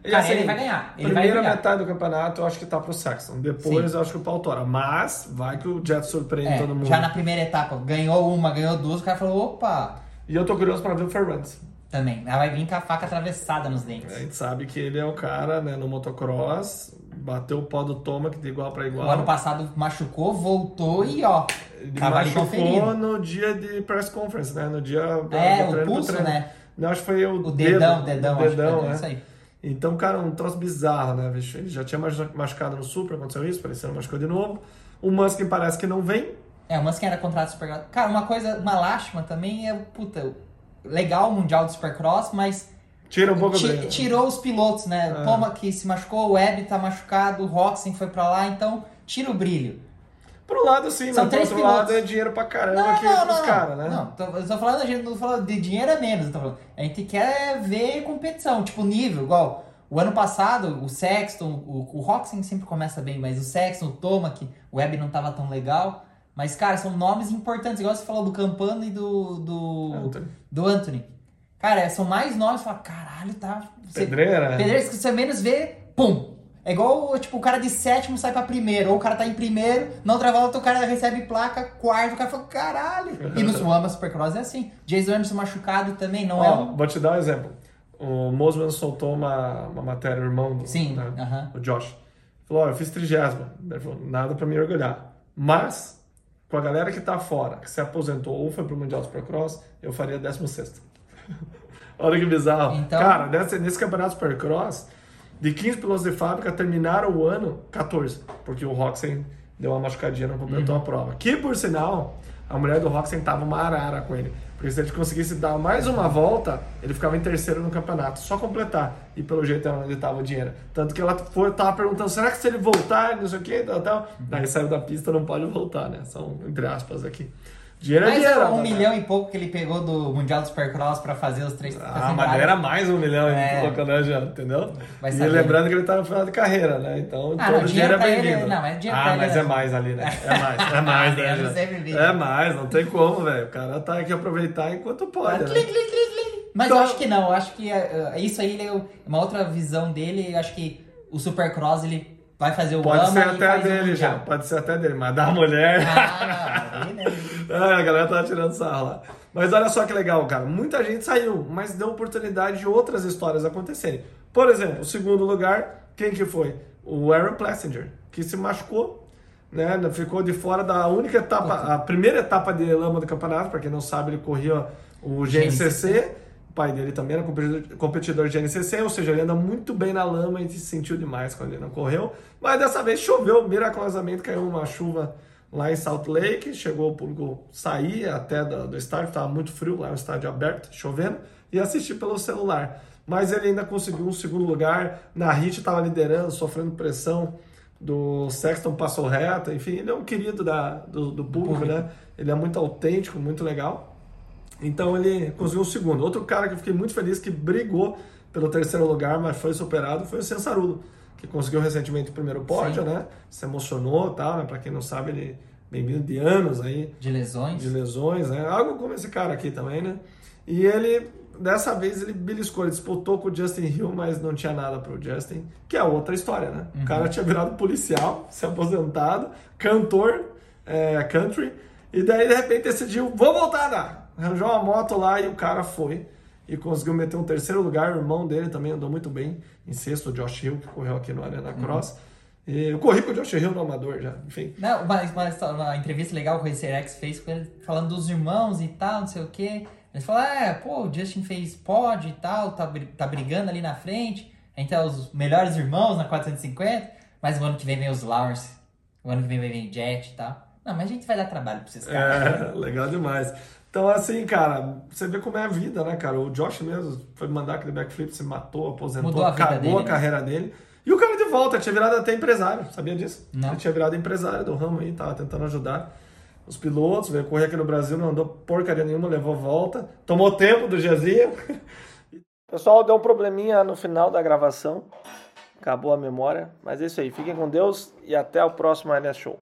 Cara, ele vai ganhar, ele vai primeira brilhar. metade do campeonato eu acho que tá pro Saxon. Depois eu acho que o pau tora. Mas vai que o Jet surpreende é, todo mundo. já na primeira etapa, ganhou uma, ganhou duas, o cara falou, opa, E eu tô curioso pra ver o Ferrantes. Também. Ela vai vir com a faca atravessada nos dentes. A gente sabe que ele é o cara, né, no motocross, bateu o pau do Toma, que de igual pra igual. O ano passado machucou, voltou e ó, Ele machucou no dia de press conference, né? No dia É, do o pulso, né? Não, acho que foi o, O dedão, dedo, dedão, o acho que dedão, é né? isso aí. Então, cara, um troço bizarro, né, bicho? Ele já tinha machu- machucado no Super, aconteceu isso, parecendo machucou de novo. O Muskin parece que não vem. É, o Muskin era contrato super. Cara, uma coisa, uma lástima também é, puta, legal o Mundial do Supercross, mas Tira um pouco ti- tirou os pilotos, né? É. Toma que se machucou, o Webb tá machucado, o Roxen foi pra lá, então tira o brilho. Um lado, sim, São mas três outro pilotos. lado é dinheiro pra caramba Não, aqui não, caras, né? Não, tô, eu tô falando, a gente não tô falando de dinheiro é menos. eu tô falando. A gente quer ver competição, tipo nível, igual. O ano passado, o Sexton, o, o Roxen sempre começa bem, mas o Sexton, o Toma, que o Web não tava tão legal. Mas, cara, são nomes importantes, igual você falou do Campano e do. do Anthony. do Anthony. Cara, são mais nomes, fala, caralho, tá. Você, Pedreira. Pedreiros que você menos vê, pum. É igual, tipo, o cara de sétimo sai pra primeiro, ou o cara tá em primeiro, na outra volta o cara recebe placa, quarto, o cara fala, caralho. E no Suama Supercross é assim. Jason Emerson machucado também, não é Ó, um... Vou te dar um exemplo. O Mosman soltou uma, uma matéria, o irmão do Sim, né, aham. o Josh. Falou, ó, eu fiz trigésima. Ele falou, nada pra me orgulhar. Mas, com a galera que tá fora, que se aposentou ou foi pro Mundial Supercross, eu faria 16 [laughs] Olha que bizarro. Então- Cara, nesse, nesse campeonato Supercross, de 15 pilotos de fábrica, terminaram o ano 14. Porque o Roxen deu uma machucadinha, não completou Uhum. a prova. Que, por sinal, a mulher do Roxen tava uma arara com ele. Porque se ele conseguisse dar mais uma volta, ele ficava em terceiro no campeonato. Só completar. E pelo jeito era onde estava o dinheiro. Tanto que ela foi, tava perguntando, será que se ele voltar, não sei o que, tal, tal. Daí saiu da pista, não pode voltar, né? São entre aspas aqui. Dinheiro é Mas dinheiro. um né? milhão e pouco que ele pegou do Mundial do Supercross pra fazer os três... Ah, mas era mais um milhão É. em colocando né, já, entendeu? Vai e saber. lembrando que ele tá no final de carreira, né? Então Ah, todo não, dinheiro dinheiro é bem-vindo. não, mas dinheiro ah, mas é- é mais ali, né? É mais, [laughs] é mais, né? Já? É mais, não tem como, velho. O cara tá aqui aproveitar enquanto pode. Né? Mas Então- eu acho que não, eu acho que uh, isso aí ele é uma outra visão dele. Eu acho que o Supercross ele vai fazer o Pode Ama ser até dele já, pode ser até dele, mas da mulher. Ah, [laughs] aí, né? Ah, a galera tá tirando sarro lá. Mas olha só que legal, cara. Muita gente saiu, mas deu oportunidade de outras histórias acontecerem. Por exemplo, o segundo lugar, quem que foi? O Aaron Plessinger, que se machucou, né? Ficou de fora da única etapa, a primeira etapa de lama do campeonato. Pra quem não sabe, ele corria o GNCC. O pai dele também era competidor- competidor de GNCC, ou seja, ele anda muito bem na lama e se sentiu demais quando ele não correu. Mas dessa vez choveu, miraculosamente caiu uma chuva lá em Salt Lake, chegou o público sair até do, do estádio, estava muito frio lá, o estádio aberto, chovendo, e assistir pelo celular. Mas ele ainda conseguiu um segundo lugar, na HIT estava liderando, sofrendo pressão do Sexton passou reto, enfim, ele é um querido da, do, do público. né? Ele é muito autêntico, muito legal. Então ele conseguiu o segundo. Outro cara que eu fiquei muito feliz que brigou pelo terceiro lugar, mas foi superado, foi o Sensarulo, que conseguiu recentemente o primeiro pódio, né? Se emocionou, tal, né? Para quem não sabe, ele vem vindo de anos aí De lesões. de lesões, né? Algo como esse cara aqui também, né? E ele, dessa vez, ele beliscou, ele disputou com o Justin Hill, mas não tinha nada pro Justin, que é outra história, né? O cara tinha virado policial, [laughs] se aposentado, cantor, é, country, e daí, de repente, decidiu, vou voltar a andar. Arranjou uma moto lá e o cara foi. E conseguiu meter um terceiro lugar, o irmão dele também andou muito bem, em sexto, o Josh Hill, que correu aqui no Arena Cross. E eu corri com o Josh Hill no Amador já, enfim. Não, uma, uma, uma entrevista legal que o Racer X fez com ele, falando dos irmãos e tal, não sei o quê. Ele falou, é, pô, o Justin fez pod e tal, tá, tá brigando ali na frente. A gente é os melhores irmãos na 450, mas o ano que vem vem os Lawrence, o ano que vem vem Jet e tal. Não, mas a gente vai dar trabalho pra caras. É, [laughs] legal demais. Então, assim, cara, você vê como é a vida, né, cara? O Josh mesmo foi mandar aquele backflip, se matou, aposentou, Mudou a acabou dele, a né? carreira dele. E o cara de volta, tinha virado até empresário, sabia disso? Não. Ele tinha virado empresário do ramo aí, tava tentando ajudar os pilotos, veio correr aqui no Brasil, não andou porcaria nenhuma, levou volta, tomou tempo do Gezinho. [laughs] Pessoal, deu um probleminha no final da gravação, acabou a memória, mas é isso aí, fiquem com Deus e até o próximo LS Show.